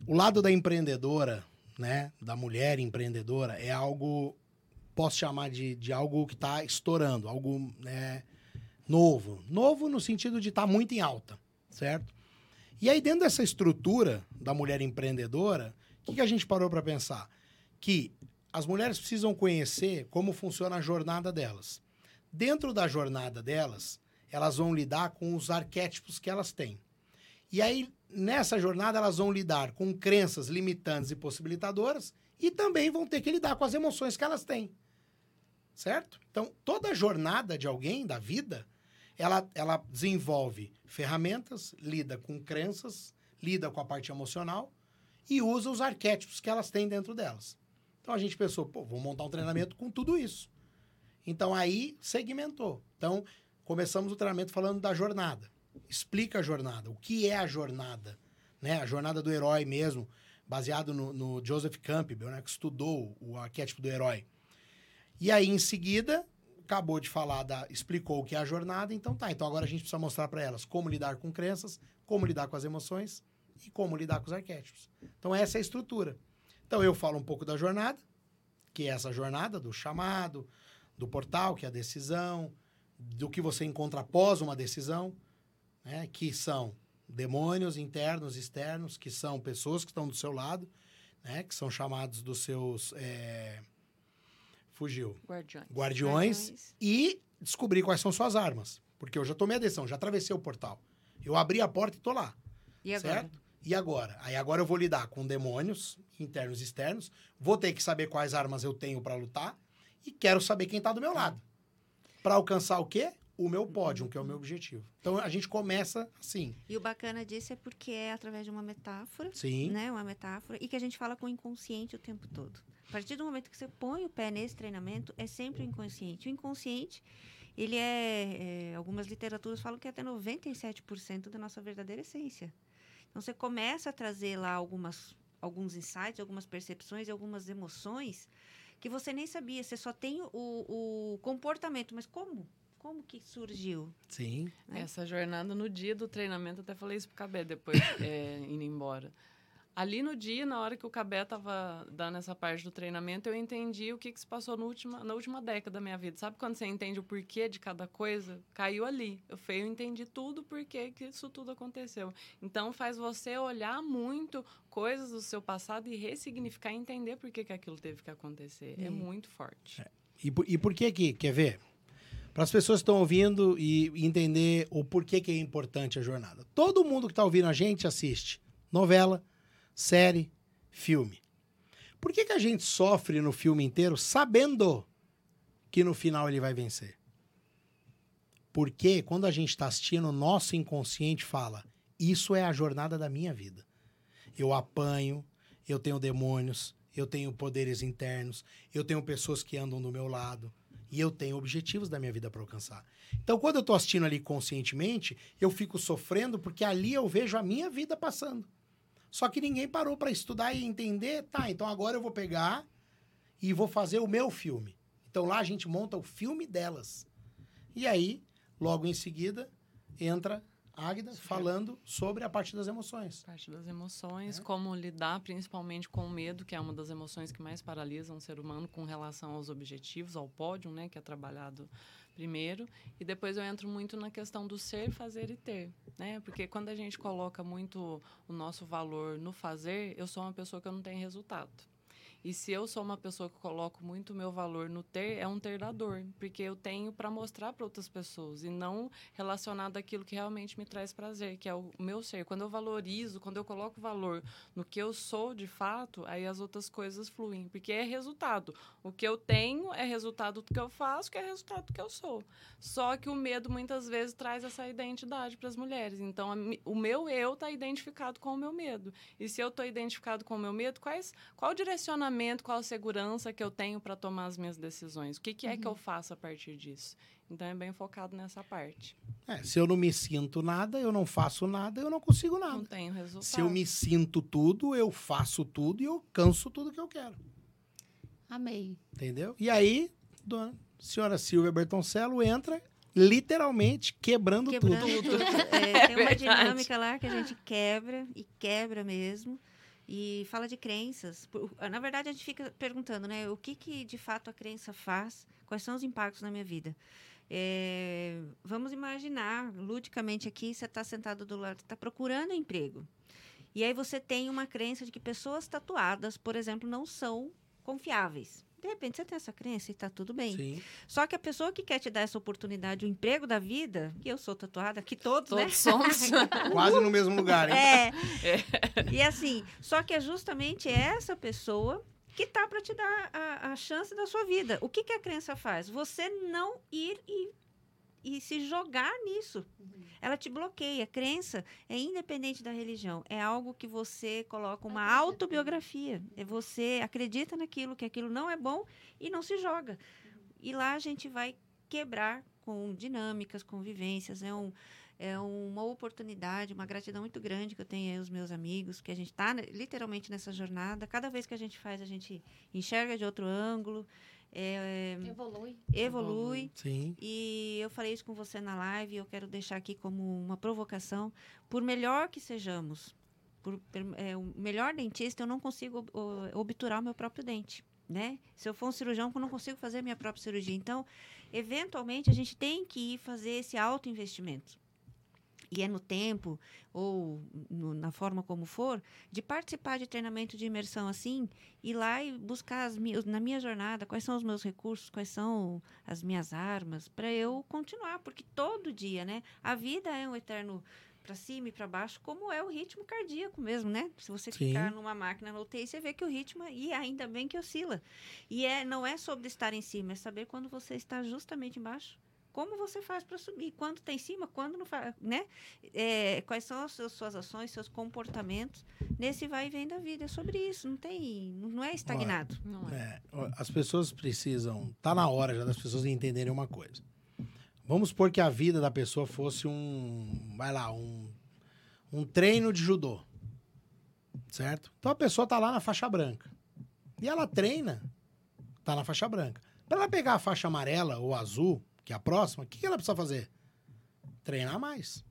o lado da empreendedora, né, da mulher empreendedora, é algo, posso chamar de, de algo que está estourando, algo né, novo. Novo no sentido de estar tá muito em alta, certo? E aí, dentro dessa estrutura da mulher empreendedora, o que, que a gente parou para pensar? Que as mulheres precisam conhecer como funciona a jornada delas. Dentro da jornada delas, elas vão lidar com os arquétipos que elas têm. E aí, nessa jornada, elas vão lidar com crenças limitantes e possibilitadoras e também vão ter que lidar com as emoções que elas têm. Certo? Então, toda jornada de alguém, da vida, ela, ela desenvolve ferramentas, lida com crenças, lida com a parte emocional e usa os arquétipos que elas têm dentro delas. Então a gente pensou, pô, vou montar um treinamento com tudo isso. Então aí segmentou. Então começamos o treinamento falando da jornada. Explica a jornada, o que é a jornada, né? A jornada do herói mesmo, baseado no, no Joseph Campbell, né? Que estudou o arquétipo do herói. E aí em seguida acabou de falar, da, explicou o que é a jornada, então tá. Então agora a gente precisa mostrar para elas como lidar com crenças, como lidar com as emoções e como lidar com os arquétipos. Então essa é a estrutura. Então eu falo um pouco da jornada, que é essa jornada do chamado, do portal, que é a decisão, do que você encontra após uma decisão, né, que são demônios internos, externos, que são pessoas que estão do seu lado, né, que são chamados dos seus. É, fugiu. Guardiões. Guardiões, Guardiões. E descobrir quais são suas armas. Porque eu já tomei a decisão, já atravessei o portal. Eu abri a porta e tô lá. E agora? Certo? E agora? Aí agora eu vou lidar com demônios internos e externos. Vou ter que saber quais armas eu tenho para lutar. E quero saber quem tá do meu lado. Para alcançar o quê? O meu pódio, que é o meu objetivo. Então a gente começa assim. E o bacana disso é porque é através de uma metáfora, Sim. né? Uma metáfora, e que a gente fala com o inconsciente o tempo todo. A partir do momento que você põe o pé nesse treinamento, é sempre o inconsciente. O inconsciente, ele é, é algumas literaturas falam que é até 97% da nossa verdadeira essência. Então você começa a trazer lá algumas, alguns insights, algumas percepções, algumas emoções que você nem sabia. Você só tem o, o comportamento, mas como? Como que surgiu? Sim. né? Essa jornada no dia do treinamento, até falei isso pro Cabé depois, [coughs] é, indo embora. Ali no dia, na hora que o Cabé tava dando essa parte do treinamento, eu entendi o que, que se passou no última, na última década da minha vida. Sabe quando você entende o porquê de cada coisa? Caiu ali. Eu, eu entendi tudo porquê que isso tudo aconteceu. Então, faz você olhar muito coisas do seu passado e ressignificar e entender por que, que aquilo teve que acontecer. É Hum. muito forte. E, por- e por que que, quer ver? Para as pessoas que estão ouvindo e entender o porquê que é importante a jornada. Todo mundo que está ouvindo a gente assiste novela, série, filme. Por que, que a gente sofre no filme inteiro sabendo que no final ele vai vencer? Porque quando a gente está assistindo, o nosso inconsciente fala: Isso é a jornada da minha vida. Eu apanho, eu tenho demônios, eu tenho poderes internos, eu tenho pessoas que andam do meu lado e eu tenho objetivos da minha vida para alcançar. Então, quando eu estou assistindo ali conscientemente, eu fico sofrendo porque ali eu vejo a minha vida passando. Só que ninguém parou para estudar e entender, tá, então agora eu vou pegar e vou fazer o meu filme. Então lá a gente monta o filme delas. E aí, logo em seguida, entra Águida falando sobre a parte das emoções. Parte das emoções, É. como lidar principalmente com o medo, que é uma das emoções que mais paralisam o ser humano com relação aos objetivos, ao pódio, né, que é trabalhado primeiro. E depois eu entro muito na questão do ser, fazer e ter, né? Porque quando a gente coloca muito o nosso valor no fazer, eu sou uma pessoa que eu não tenho resultado. E se eu sou uma pessoa que coloco muito meu valor no ter, é um ter da dor, porque eu tenho para mostrar para outras pessoas e não relacionado àquilo que realmente me traz prazer, que é o meu ser. Quando eu valorizo, quando eu coloco valor no que eu sou de fato, aí as outras coisas fluem, porque é resultado. O que eu tenho é resultado do que eu faço, que é resultado do que eu sou. Só que o medo muitas vezes traz essa identidade para as mulheres. Então, a o meu eu está identificado com o meu medo. E se eu estou identificado com o meu medo, quais, qual o qual a segurança que eu tenho para tomar as minhas decisões? O que, que é que eu faço a partir disso? Então, é bem focado nessa parte. É, se eu não me sinto nada, eu não faço nada, eu não consigo Não nada. tenho resultado. Se eu me sinto tudo, eu faço tudo e eu canso tudo que eu quero. Amei. Entendeu? E aí, dona senhora Silvia Bertoncello entra literalmente quebrando, Quebrando tudo. tudo. [laughs] É, tem uma verdade. dinâmica lá que a gente quebra e quebra mesmo. E fala de crenças. Por- Na verdade, a gente fica perguntando, né? O que, que de fato a crença faz? Quais são os impactos na minha vida? É, vamos imaginar, ludicamente aqui, você está sentado do lado, está procurando emprego. E aí você tem uma crença de que pessoas tatuadas, por exemplo, não são confiáveis. De repente você tem essa crença e está tudo bem. Sim. Só que a pessoa que quer te dar essa oportunidade, o emprego da vida, que eu sou tatuada, que todos, né? Todos somos. [laughs] Quase no mesmo lugar, hein? É. E assim, só que é justamente essa pessoa que tá para te dar a, a chance da sua vida. O que, que a crença faz? Você não ir e, e se jogar nisso. Ela te bloqueia. Crença é independente da religião. É algo que você coloca uma autobiografia. É você acredita naquilo, que aquilo não é bom e não se joga. E lá a gente vai quebrar com dinâmicas, convivências. É um, é uma oportunidade, uma gratidão muito grande que eu tenho aí os meus amigos, que a gente está literalmente nessa jornada. Cada vez que a gente faz, a gente enxerga de outro ângulo. É, Evolui. evolui. Sim. E eu falei isso com você na live, eu quero deixar aqui como uma provocação. Por melhor que sejamos, por é, o melhor dentista, eu não consigo obturar o meu próprio dente. Né? Se eu for um cirurgião, eu não consigo fazer a minha própria cirurgia. Então, eventualmente, a gente tem que ir fazer esse autoinvestimento. E é no tempo, ou no- na forma como for, de participar de treinamento de imersão assim, ir lá e buscar as minhas, na minha jornada quais são os meus recursos, quais são as minhas armas, para eu continuar. Porque todo dia, né? A vida é um eterno para cima e para baixo, como é o ritmo cardíaco mesmo, né? Se você Sim. ficar numa máquina na UTI, você vê que o ritmo, e ainda bem que oscila. E é, não é sobre estar em cima, é saber quando você está justamente embaixo. Como você faz para subir? Quando está em cima, quando não faz, né? É, quais são as suas, suas ações, seus comportamentos nesse vai e vem da vida? É sobre isso, não tem, não é estagnado. Não é. É, as pessoas precisam. Tá na hora já das pessoas entenderem uma coisa. Vamos supor que a vida da pessoa fosse um. Vai lá, um. Um treino de judô. Certo? Então a pessoa tá lá na faixa branca. E ela treina, tá na faixa branca. Para ela pegar a faixa amarela ou azul, que é a próxima, o que, ela precisa fazer? Treinar mais.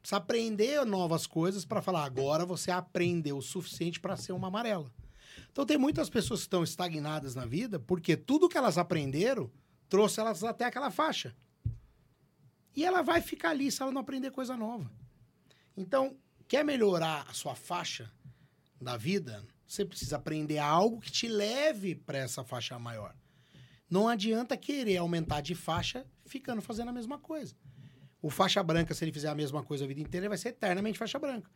Precisa aprender novas coisas para falar, agora você aprendeu o suficiente para ser uma amarela. Então tem muitas pessoas que estão estagnadas na vida porque tudo que elas aprenderam trouxe elas até aquela faixa. E ela vai ficar ali se ela não aprender coisa nova. Então, quer melhorar a sua faixa da vida? Você precisa aprender algo que te leve para essa faixa maior. Não adianta querer aumentar de faixa ficando fazendo a mesma coisa. O faixa branca, se ele fizer a mesma coisa a vida inteira, ele vai ser eternamente faixa branca.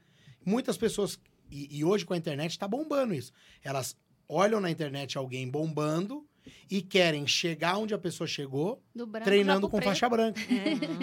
Muitas pessoas, e, e hoje com a internet está bombando isso. Elas olham na internet alguém bombando e querem chegar onde a pessoa chegou, branco treinando com preto. faixa branca.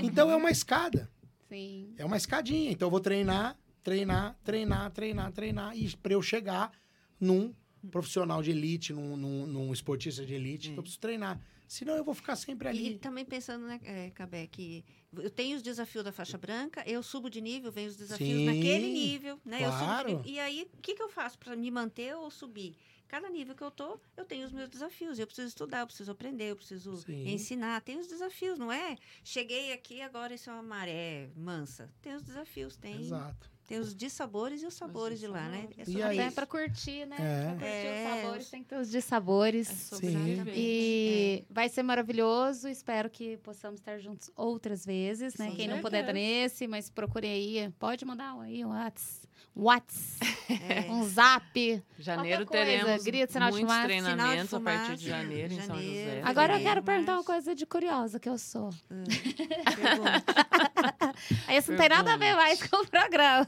Então é uma escada. Sim. É uma escadinha. Então eu vou treinar, treinar, treinar, treinar, treinar. E para eu chegar num profissional de elite, num, num, num esportista de elite, É. eu preciso treinar. Senão eu vou ficar sempre E ali. também pensando, né, é, Cabé, que eu tenho os desafios da faixa branca, eu subo de nível, venho os desafios Sim, naquele nível, né? Claro. nível. E aí, o que, que eu faço para me manter ou subir? Cada nível que eu tô, eu tenho os meus desafios. Eu preciso estudar, eu preciso aprender, eu preciso Sim. ensinar. Tem os desafios, não é? Cheguei aqui, agora isso é uma maré mansa. Tem os desafios, tem, Exato. Tem os dissabores e os sabores de lá, né? É E? Até isso. pra curtir, né? É. Pra curtir É. os sabores, tem que ter os dissabores. É Sim. E vai ser maravilhoso. Espero que possamos estar juntos outras vezes, né? Sim. Quem não puder estar nesse, mas procure aí. Pode mandar aí um Whats. Whats. É. [laughs] Um zap. Janeiro teremos grito, sinal de muitos fumaça, treinamentos sinal de a partir de janeiro, em São janeiro. José. Agora eu Fevereiro, quero perguntar uma coisa de curiosa que eu sou. [laughs] Pergunta. [laughs] Aí isso não tem nada a ver mais com o programa.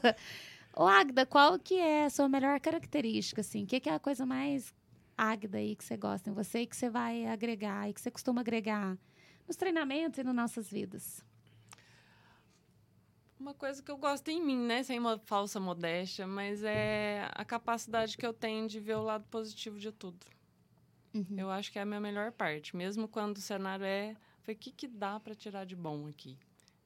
Ô, Agda, qual que é a sua melhor característica, assim? O que, que é a coisa mais Agda aí que você gosta em você e que você vai agregar e que você costuma agregar nos treinamentos e nas nossas vidas? Uma coisa que eu gosto em mim, né? Sem uma falsa modéstia, mas é a capacidade que eu tenho de ver o lado positivo de tudo. Uhum. Eu acho que é a minha melhor parte. Mesmo quando o cenário é. Foi o que, que dá para tirar de bom aqui?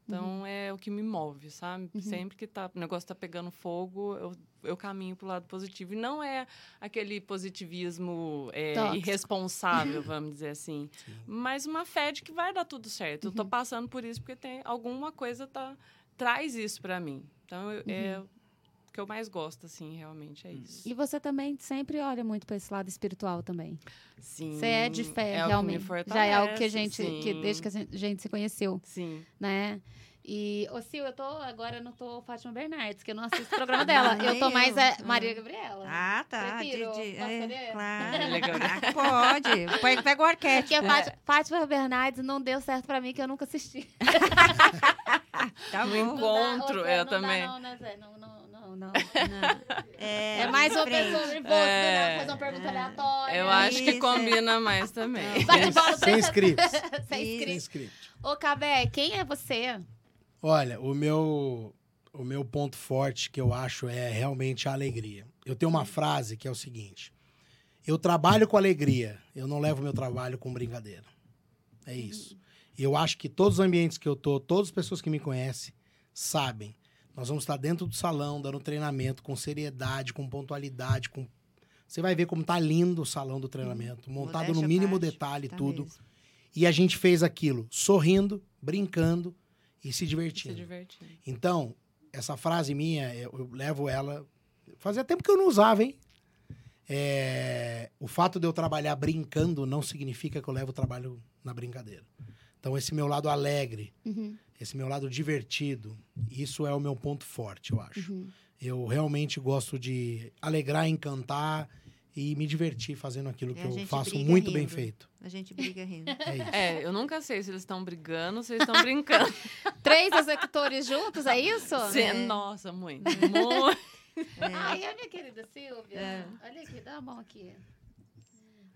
Então é o que me move, sabe? Uhum. Sempre que tá, o negócio tá pegando fogo, eu, eu caminho pro lado positivo. E não é aquele positivismo é, irresponsável, [laughs] vamos dizer assim. Sim. Mas uma fé de que vai dar tudo certo. Eu tô Uhum. passando por isso porque tem alguma coisa tá traz isso para mim. Então eu- é Uhum. Que eu mais gosto assim, realmente é isso. E você também sempre olha muito para esse lado espiritual também. Sim. Você é de fé, é o que me realmente. Já é algo que a gente, que desde que a gente- se conheceu, Sim. né? E, ô Sil, eu tô, agora eu não tô Fátima Bernardes, que eu não assisto o programa [laughs] dela. Não, eu tô mais eu. é, Ah. Maria Gabriela. Ah, tá. De, Prefiro. de- Posso é, claro. [laughs] Legal. Ah, Pode. Pega- Pega o arquétipo. Porque a Fátima, Fátima Bernardes não deu certo pra mim, que eu nunca assisti. [laughs] Tá No bom. encontro, Não dá, eu não também. Dá, não, não, Zé, não, não, não, não. Não. É, É mais uma frente. pessoa nervosa, É. né? fazer uma pergunta aleatória. Eu acho que combina mais também. Sem scripts. [laughs] sem script. script. Ô, Cabé, quem é você? Olha, o meu, o meu ponto forte que eu acho é realmente a alegria. Eu tenho uma frase que é o seguinte: eu trabalho com alegria, eu não levo meu trabalho com brincadeira. É isso. E eu acho que todos os ambientes que eu tô, todas as pessoas que me conhecem sabem. Nós vamos estar dentro do salão, dando treinamento com seriedade, com pontualidade, com Você vai ver como tá lindo o salão do treinamento, montado no mínimo parte, detalhe, tá tudo. mesmo. E a gente fez aquilo sorrindo, brincando e se Se divertindo. divertindo. Então, essa frase minha, eu, eu levo ela. Fazia tempo que eu não usava, hein? É, o fato de eu trabalhar brincando não significa que eu levo o trabalho na brincadeira. Então, esse meu lado alegre, Uhum, esse meu lado divertido, isso é o meu ponto forte, eu acho. uhum. Eu realmente gosto de alegrar, encantar e me divertir fazendo aquilo que eu faço muito bem rindo. feito. A gente briga rindo. É isso. É, eu nunca sei se eles estão brigando ou se eles estão brincando. [laughs] Três executores juntos, é isso? Sim, É. Nossa, muito. [laughs] Muito. Ai, a minha querida Silvia, É. olha aqui, dá a mão aqui.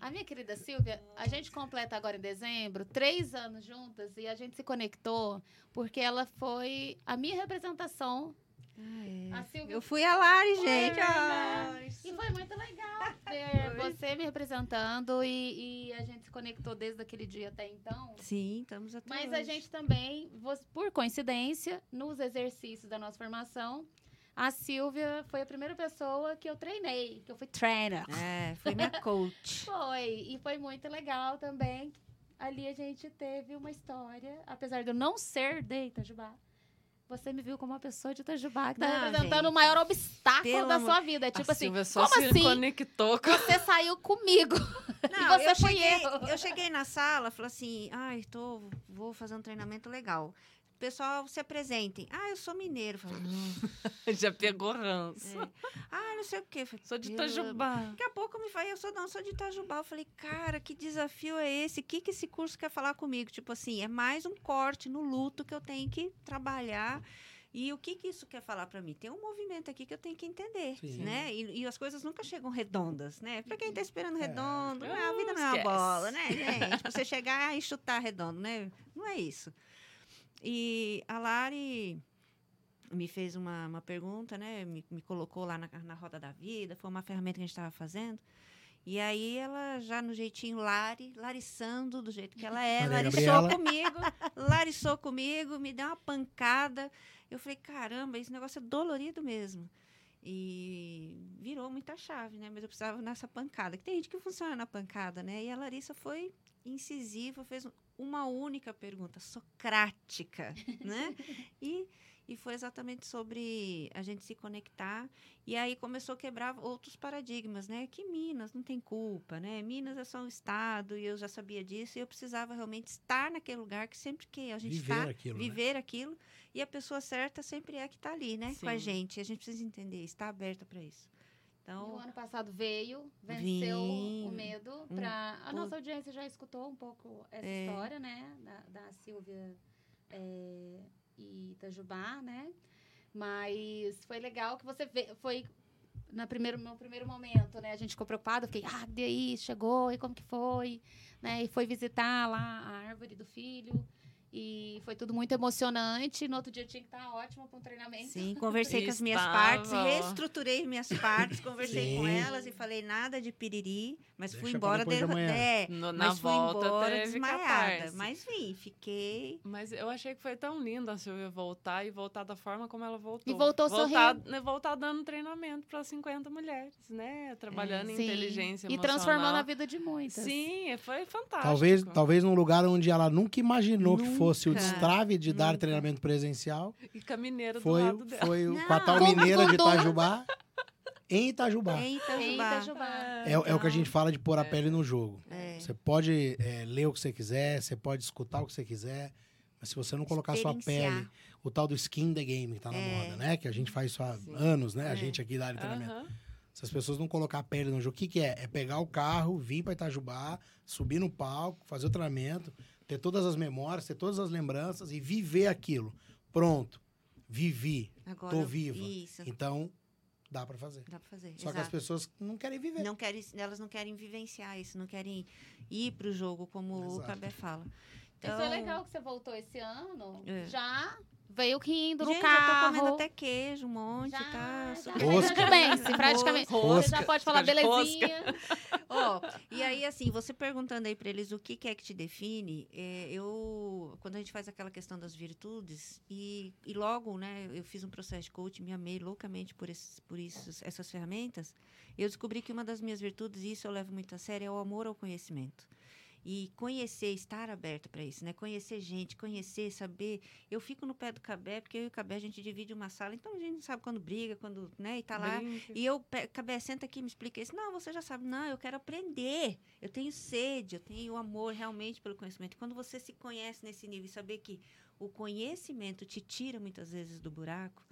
A minha querida Silvia, a gente completa agora em dezembro três anos juntas e a gente se conectou porque ela foi a minha representação. Ah, A é. Silvia Eu fui a Lari, Foi, gente. Ai, E foi muito legal ver você me representando e, e a gente se conectou desde aquele dia até então. Sim, estamos até Mas hoje. a gente também, por coincidência, nos exercícios da nossa formação, a Silvia foi a primeira pessoa que eu treinei, que eu fui trainer. É, foi minha coach. [laughs] Foi, e foi muito legal também. Ali a gente teve uma história, apesar de eu não ser de Itajubá. Você me viu como uma pessoa de Itajubá que tá Não, representando gente. o maior obstáculo Pelo da sua vida. Tipo a assim, Silvia só como se assim? conectou com... Você [laughs] saiu comigo. Não, [laughs] você eu foi cheguei, eu. eu cheguei na sala, falei assim, ai, tô, vou fazer um treinamento legal. Pessoal, se apresentem. Ah, eu sou mineiro. Falei, [laughs] Já pegou ranço. é. Ah, não sei o quê. Falei, Sou de "Meu, Itajubá. Daqui a pouco me falei, eu sou não, sou de Itajubá. Eu falei, cara, que desafio é esse? O que, que esse curso quer falar comigo? Tipo assim, é mais um corte no luto que eu tenho que trabalhar. E o que, que isso quer falar para mim? Tem um movimento aqui que eu tenho que entender, Sim. né? E, e as coisas nunca chegam redondas, né? Para quem tá esperando É. redondo, Ah, a vida não é uma bola, né, gente? Você chegar e chutar redondo, né? Não é isso. E a Lari me fez uma, uma pergunta, né? Me, me colocou lá na, na roda da vida, foi uma ferramenta que a gente estava fazendo. E aí ela já no jeitinho Lari, lariçando do jeito que ela é, Maria lariçou Gabriela. comigo, lariçou comigo, me deu uma pancada. Eu falei, caramba, esse negócio é dolorido mesmo. E virou muita chave, né? Mas eu precisava nessa pancada. Que tem gente que funciona na pancada, né? E a Larissa foi incisiva, fez uma única pergunta, socrática, [laughs] né? E, e foi exatamente sobre a gente se conectar. E aí começou a quebrar outros paradigmas, né? Que Minas não tem culpa, né? Minas é só um estado e eu já sabia disso. E eu precisava realmente estar naquele lugar que sempre que a gente Viver está, aquilo, né? viver aquilo. E a pessoa certa sempre é que está ali, né? Com a Sim. gente. A gente precisa entender, está aberta para isso. E Então, o ano passado veio, venceu Vim. o medo. Pra... A nossa audiência já escutou um pouco essa É. história, né? Da, da Silvia é, e Itajubá, né? Mas foi legal que você vê, foi na primeiro, no primeiro momento, né? A gente ficou preocupado, fiquei, ah, e aí, chegou, e como que foi? Né? E foi visitar lá a árvore do filho. E foi tudo muito emocionante. No outro dia tinha que estar ótimo para um treinamento. sim, conversei com as minhas partes, reestruturei minhas partes, conversei com Sim. elas e falei nada de piriri, mas fui Deixa pra embora de é, No- na mas fui volta embora teve desmaiada. catarse. Mas vim, fiquei. Mas eu achei que foi tão lindo a Silvia voltar e voltar da forma como ela voltou. E voltou voltar, né, voltar dando treinamento para 50 mulheres, né? Trabalhando em Sim. inteligência E emocional. transformando a vida de muitas. Sim, foi fantástico. Talvez, talvez num lugar onde ela nunca imaginou que fosse o Nunca, destrave de dar nunca. treinamento presencial. E com a mineira do Foi, lado dela. foi o- Não. com a tal Com- mineira de. Itajubá. Em Itajubá. Em Itajubá. Itajubá. É, é o que a gente fala de pôr a pele no jogo. É. Você pode é, ler o que você quiser, você pode escutar o que você quiser, mas se você não colocar a sua pele, o tal do skin the game que tá na É. moda, né? Que a gente faz isso há Sim. anos, né? A É. gente aqui da área de treinamento. Aham. Se as pessoas não colocar a pele no jogo, o que, que é? É pegar o carro, vir para Itajubá, subir no palco, fazer o treinamento, ter todas as memórias, ter todas as lembranças e viver aquilo. Pronto. Vivi. Agora, Tô viva. Isso, Então, dá para fazer. dá pra fazer. Só que as exato. pessoas não querem viver. não querem, elas não querem vivenciar isso, não querem ir pro jogo, como o Exato. Cabé fala. Isso é legal que você voltou esse ano, É. já veio rindo Gente, no eu tô comendo carro. até queijo, um monte, Já, tá? já. Rosca. Bem, se praticamente. Rosca. Você já pode falar belezinha. Ó, e aí, assim, você perguntando aí para eles o que, que é que te define, é, eu, quando a gente faz aquela questão das virtudes, e, e logo, né, eu fiz um processo de coaching, me amei loucamente por, esses, por isso, essas ferramentas, eu descobri que uma das minhas virtudes, e isso eu levo muito a sério, é o amor ao conhecimento. E conhecer, estar aberto para isso, né? Conhecer gente, conhecer, saber. Eu fico no pé do Cabé, porque eu e o Cabé a gente divide uma sala, então a gente não sabe quando briga, quando, né, e tá lá. Brinca. E eu, Cabé, senta aqui e me explica isso. Não, você já sabe. Não, eu quero aprender. Eu tenho sede, eu tenho amor realmente pelo conhecimento. Quando você se conhece nesse nível e saber que o conhecimento te tira muitas vezes do buraco,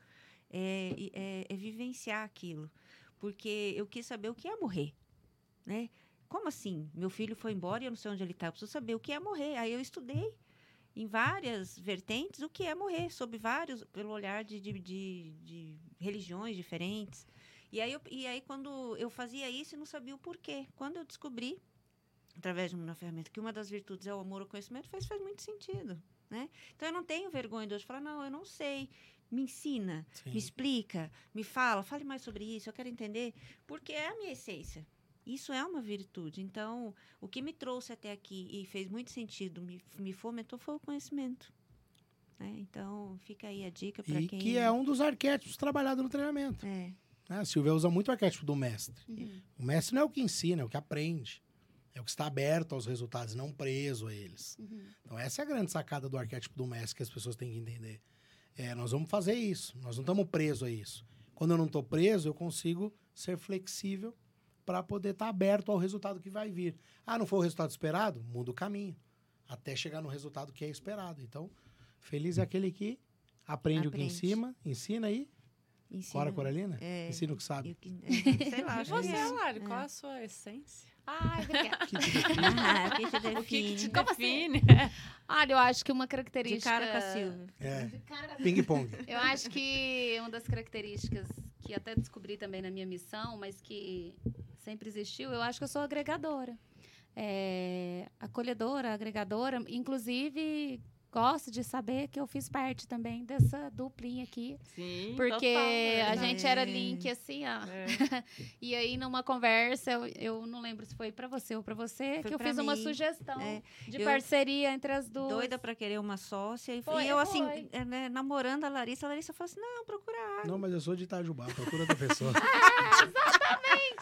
é, é- é vivenciar aquilo. Porque eu quis saber o que é morrer, né? Como assim? Meu filho foi embora e eu não sei onde ele está. Eu preciso saber o que é morrer. Aí eu estudei em várias vertentes o que é morrer, sob vários, pelo olhar de, de, de- de religiões diferentes. E aí, eu- e aí, quando eu fazia isso, eu não sabia o porquê. Quando eu descobri, através de uma ferramenta, que uma das virtudes é o amor ao conhecimento, faz, faz muito sentido. Né? Então, eu não tenho vergonha de hoje falar, não, eu não sei. Me ensina, Sim. me explica, me fala, fale mais sobre isso, eu quero entender, porque é a minha essência. Isso é uma virtude. Então, o que me trouxe até aqui e fez muito sentido, me, me fomentou, foi o conhecimento. né? Então, fica aí a dica para E quem. que é um dos arquétipos trabalhados no treinamento. É, né? A Silvia usa muito o arquétipo do mestre. Uhum. O mestre não é o que ensina, é o que aprende. É o que está aberto aos resultados, não preso a eles. Uhum. Então, essa é a grande sacada do arquétipo do mestre que as pessoas têm que entender. É, nós vamos fazer isso, nós não estamos presos a isso. Quando eu não estou preso, eu consigo ser flexível para poder estar aberto ao resultado que vai vir. Ah, não foi o resultado esperado? Muda o caminho, até chegar no resultado que é esperado. Então, feliz é aquele que aprende, o que Aprende. ensina, ensina aí. ensina. Cora Coralina? É. Ensina o que sabe. Eu que- é, sei lá, E você, é. Lari, É. qual é a sua essência? Ai, [laughs] [laughs] obrigada. Que te define. Ah, que te O que, que te define? Como assim? define? [laughs] Olha, eu acho que uma De característica. cara com a Silvia. É, De cara com a ping-pong. Eu acho que uma das características que até descobri também na minha missão, mas que sempre existiu, eu acho que eu sou agregadora. É, acolhedora, agregadora, inclusive gosto de saber que eu fiz parte também dessa duplinha aqui, Sim, porque total, é a gente era link assim, ó. É. [laughs] E aí numa conversa, eu, eu não lembro se foi pra você ou pra você, Foi que eu fiz uma mim. sugestão É, de eu- parceria entre as duas. Doida pra querer uma sócia. E, Foi, e eu, assim, foi. é, né, namorando a Larissa, a Larissa falou assim: não, procura Não, mas eu sou de Itajubá, procura outra pessoa. [laughs]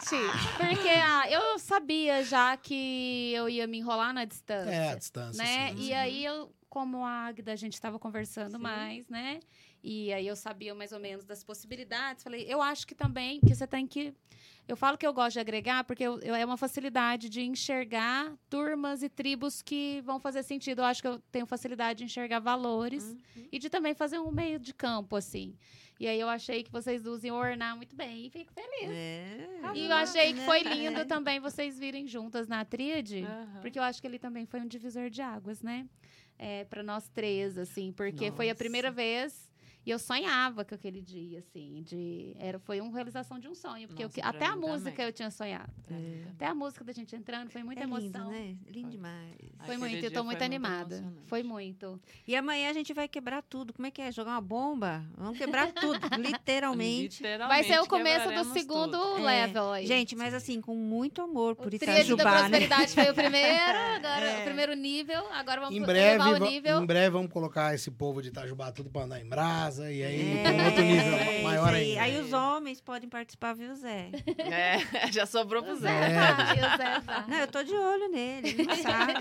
Gente, porque ah, eu sabia já que eu ia me enrolar na distância. É, a distância. né? sim, E sim. aí eu, como a Agda, a gente estava conversando Sim. mais, né? E aí eu sabia mais ou menos das possibilidades. Falei, eu acho que também que você tem que. Eu falo que eu gosto de agregar porque eu, eu- é uma facilidade de enxergar turmas e tribos que vão fazer sentido. Eu acho que eu tenho facilidade de enxergar valores Uhum. e de também fazer um meio de campo, assim. E aí eu achei que vocês iam ornar muito bem e fico feliz. É, E eu achei que foi lindo [laughs] também vocês virem juntas na tríade. Aham. Porque eu acho que ele também foi um divisor de águas, né? É, para nós três, assim, porque foi a Nossa. primeira vez e eu sonhava com aquele dia, assim, de era foi uma realização de um sonho, porque eu Nossa, pra até a música também. eu tinha sonhado. Também. Até a música da gente entrando foi muita é emoção. lindo, né? Lindo demais. Foi Aquele muito, eu tô muito muito animada. emocionante. Foi muito. E amanhã a gente vai quebrar tudo. Como é que é? Jogar uma bomba? Vamos quebrar tudo, [laughs] literalmente. Vai ser o Literalmente começo do segundo tudo. É, level aí. Gente, mas assim, com muito amor por o tríade da Itajubá, né? prosperidade foi o [laughs] primeiro, agora É. o primeiro nível, agora vamos Em breve, o nível. em breve vamos colocar esse povo de Itajubá tudo pra andar em brasa e aí É, tem outro nível é, maior aí. ainda. Aí os homens podem participar, viu, Zé? É, [laughs] já sobrou pro Zé. Zé É. Zé. Não, eu tô de olho nele, ele não sabe.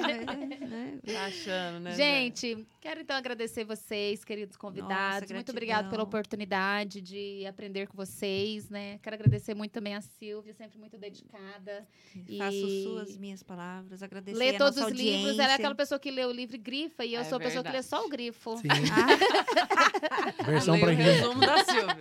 né? Tá achando, né? Zé? Gente, quero então agradecer vocês, queridos convidados. Nossa, muito obrigada pela oportunidade de aprender com vocês, né? Quero agradecer muito também a Silvia, sempre muito dedicada. Faço E- suas minhas palavras, agradecer Lê a todos os nossa livros. Ela é audiência. aquela pessoa que lê o livro e grifa, e eu É sou a pessoa que lê verdade. só o grifo. Sim, Ah, [laughs] versão o quem. resumo da Silvia.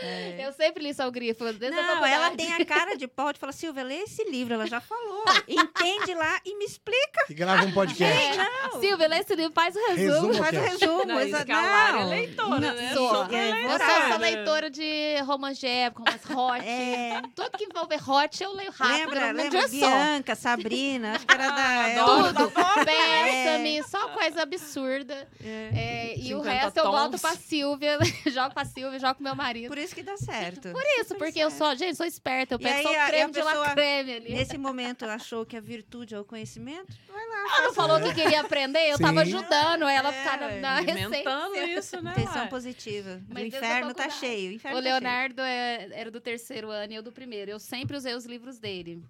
Eu Eu sempre li só o grifo. Não, ela tem a cara de pau de falar, Silvia, lê esse livro, ela já falou. Entende lá e me explica. E grava um podcast. É. Silvia, lê esse livro, faz o resumo. Resumo. Faz o resumo. Não, isso Lara é não. leitora, né? Sou. É, Eu leitora. sou, sou leitora de romance de época, romance hot. É. Tudo que envolver hot, eu leio rápido. Lembra, num lembra dia só. Bianca, Sabrina, acho que era da... é, adoro. Tudo. Bésame, só coisa absurda. é. É, e o 50 resto eu tons. boto pra Silvia, [laughs] jogo pra Silvia, jogo com meu marido. Por isso que dá certo. Por isso, porque eu sou, gente, sou esperta. Eu pego aí, só o creme de la creme ali. Nesse momento achou que a virtude é o conhecimento? Vai lá. Ela não falou que queria aprender, eu tava Sim. ajudando ela a É, ficar na, na Alimentando receita. isso, né? Intenção ué? positiva. Mas o inferno tá cheio. O, inferno O tá cheio. Leonardo é- era do terceiro ano e eu do primeiro. Eu sempre usei os livros dele.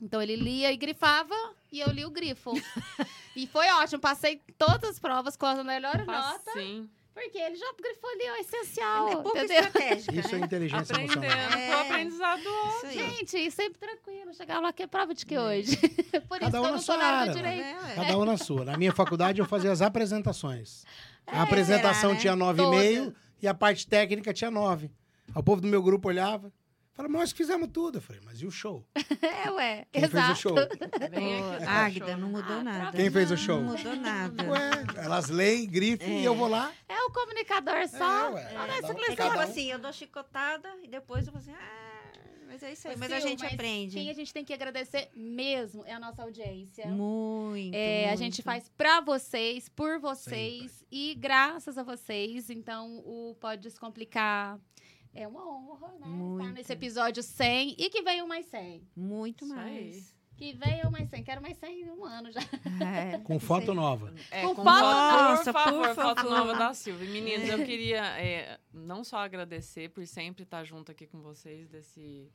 Então ele lia e grifava e eu li o grifo. [laughs] e foi ótimo, passei todas as provas com a melhor nota, Sim. Porque ele já grifou ali o essencial, Ela é pouco entendeu? estratégica, Isso é né? inteligência Aprendendo emocional. É. pro aprendizado. Isso aí. Gente, e sempre tranquilo. Chegava lá, que prova de que hoje? [laughs] Por isso Cada um que eu na não do né? direito. É, ué. Cada um na sua. Na minha faculdade eu fazia as apresentações. A É, apresentação será, né? tinha nove e meio e a parte técnica tinha nove. O povo do meu grupo olhava. Mas nós fizemos tudo. Eu falei, mas e o show? [laughs] É, ué. Quem Exato. fez o show? [laughs] Águida, não mudou Ah, nada. Quem fez o show? Não mudou nada. Ué, elas leem, grifam e eu vou lá. É o comunicador só. É, ué. Cada essa um- É tipo um. assim, eu dou chicotada e depois eu vou assim, ah, mas é isso aí. Mas a Sil, gente mas aprende. Quem a gente tem que agradecer mesmo é a nossa audiência. Muito, É, a muito. gente faz pra vocês, por vocês e graças a vocês. Então, o Pode Descomplicar é uma honra, né? Estar Muito. nesse episódio 100 e que venham mais 100. Muito Isso aí. mais. Que venham mais 100. Quero mais 100 em um ano já. É, [laughs] Com foto aí. nova. É, Com com foto- foto, Nossa, por favor, por foto favor. nova da Silvia. Meninas, eu queria é, não só agradecer por sempre estar junto aqui com vocês desse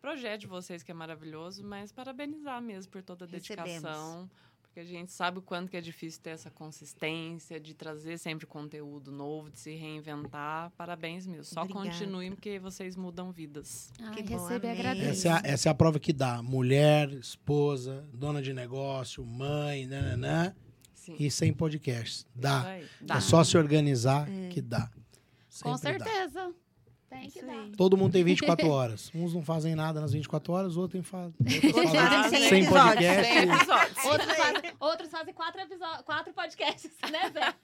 projeto de vocês que é maravilhoso, mas parabenizar mesmo por toda a Recebemos. Porque a gente sabe o quanto que é difícil ter essa consistência de trazer sempre conteúdo novo, de se reinventar. Parabéns mesmo. Só Obrigada. continuem porque vocês mudam vidas. Ai, bom, receba e amém. agradeço. Essa é, a, essa é a prova que dá. Mulher, esposa, dona de negócio, mãe, nananã, Sim. e sem podcasts. Isso Dá. É Dá. só se organizar que dá. Com Sempre dá. Tem que dar. Todo mundo tem 24 [laughs] horas. Uns não fazem nada nas 24 horas, [laughs] outros fazem. Outros Outros fazem fazem sem, 100 episódios. Outros fazem, outros fazem quatro, episódios, quatro podcasts, né, Zé?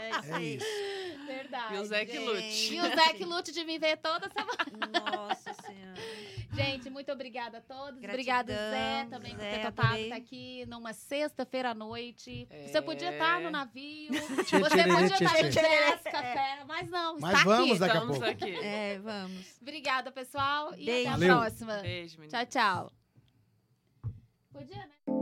É isso É. Verdade. E o Zé que lute. E o Zé que lute de me ver toda semana. Nossa Senhora. [laughs] Gente, muito obrigada a todos. Gratidão, Obrigado, Zé, também por Zé, ter topado estar aqui numa sexta-feira à noite. É. Você podia estar no navio, Tchê, você tchê, podia tchê, estar tchê. no jazz, café, mas não, Mas está vamos aqui. daqui a Estamos pouco. aqui. É, vamos. Obrigada, pessoal, e Beijo. até a Valeu. próxima. Beijo, meninas. Tchau, tchau. Podia, né?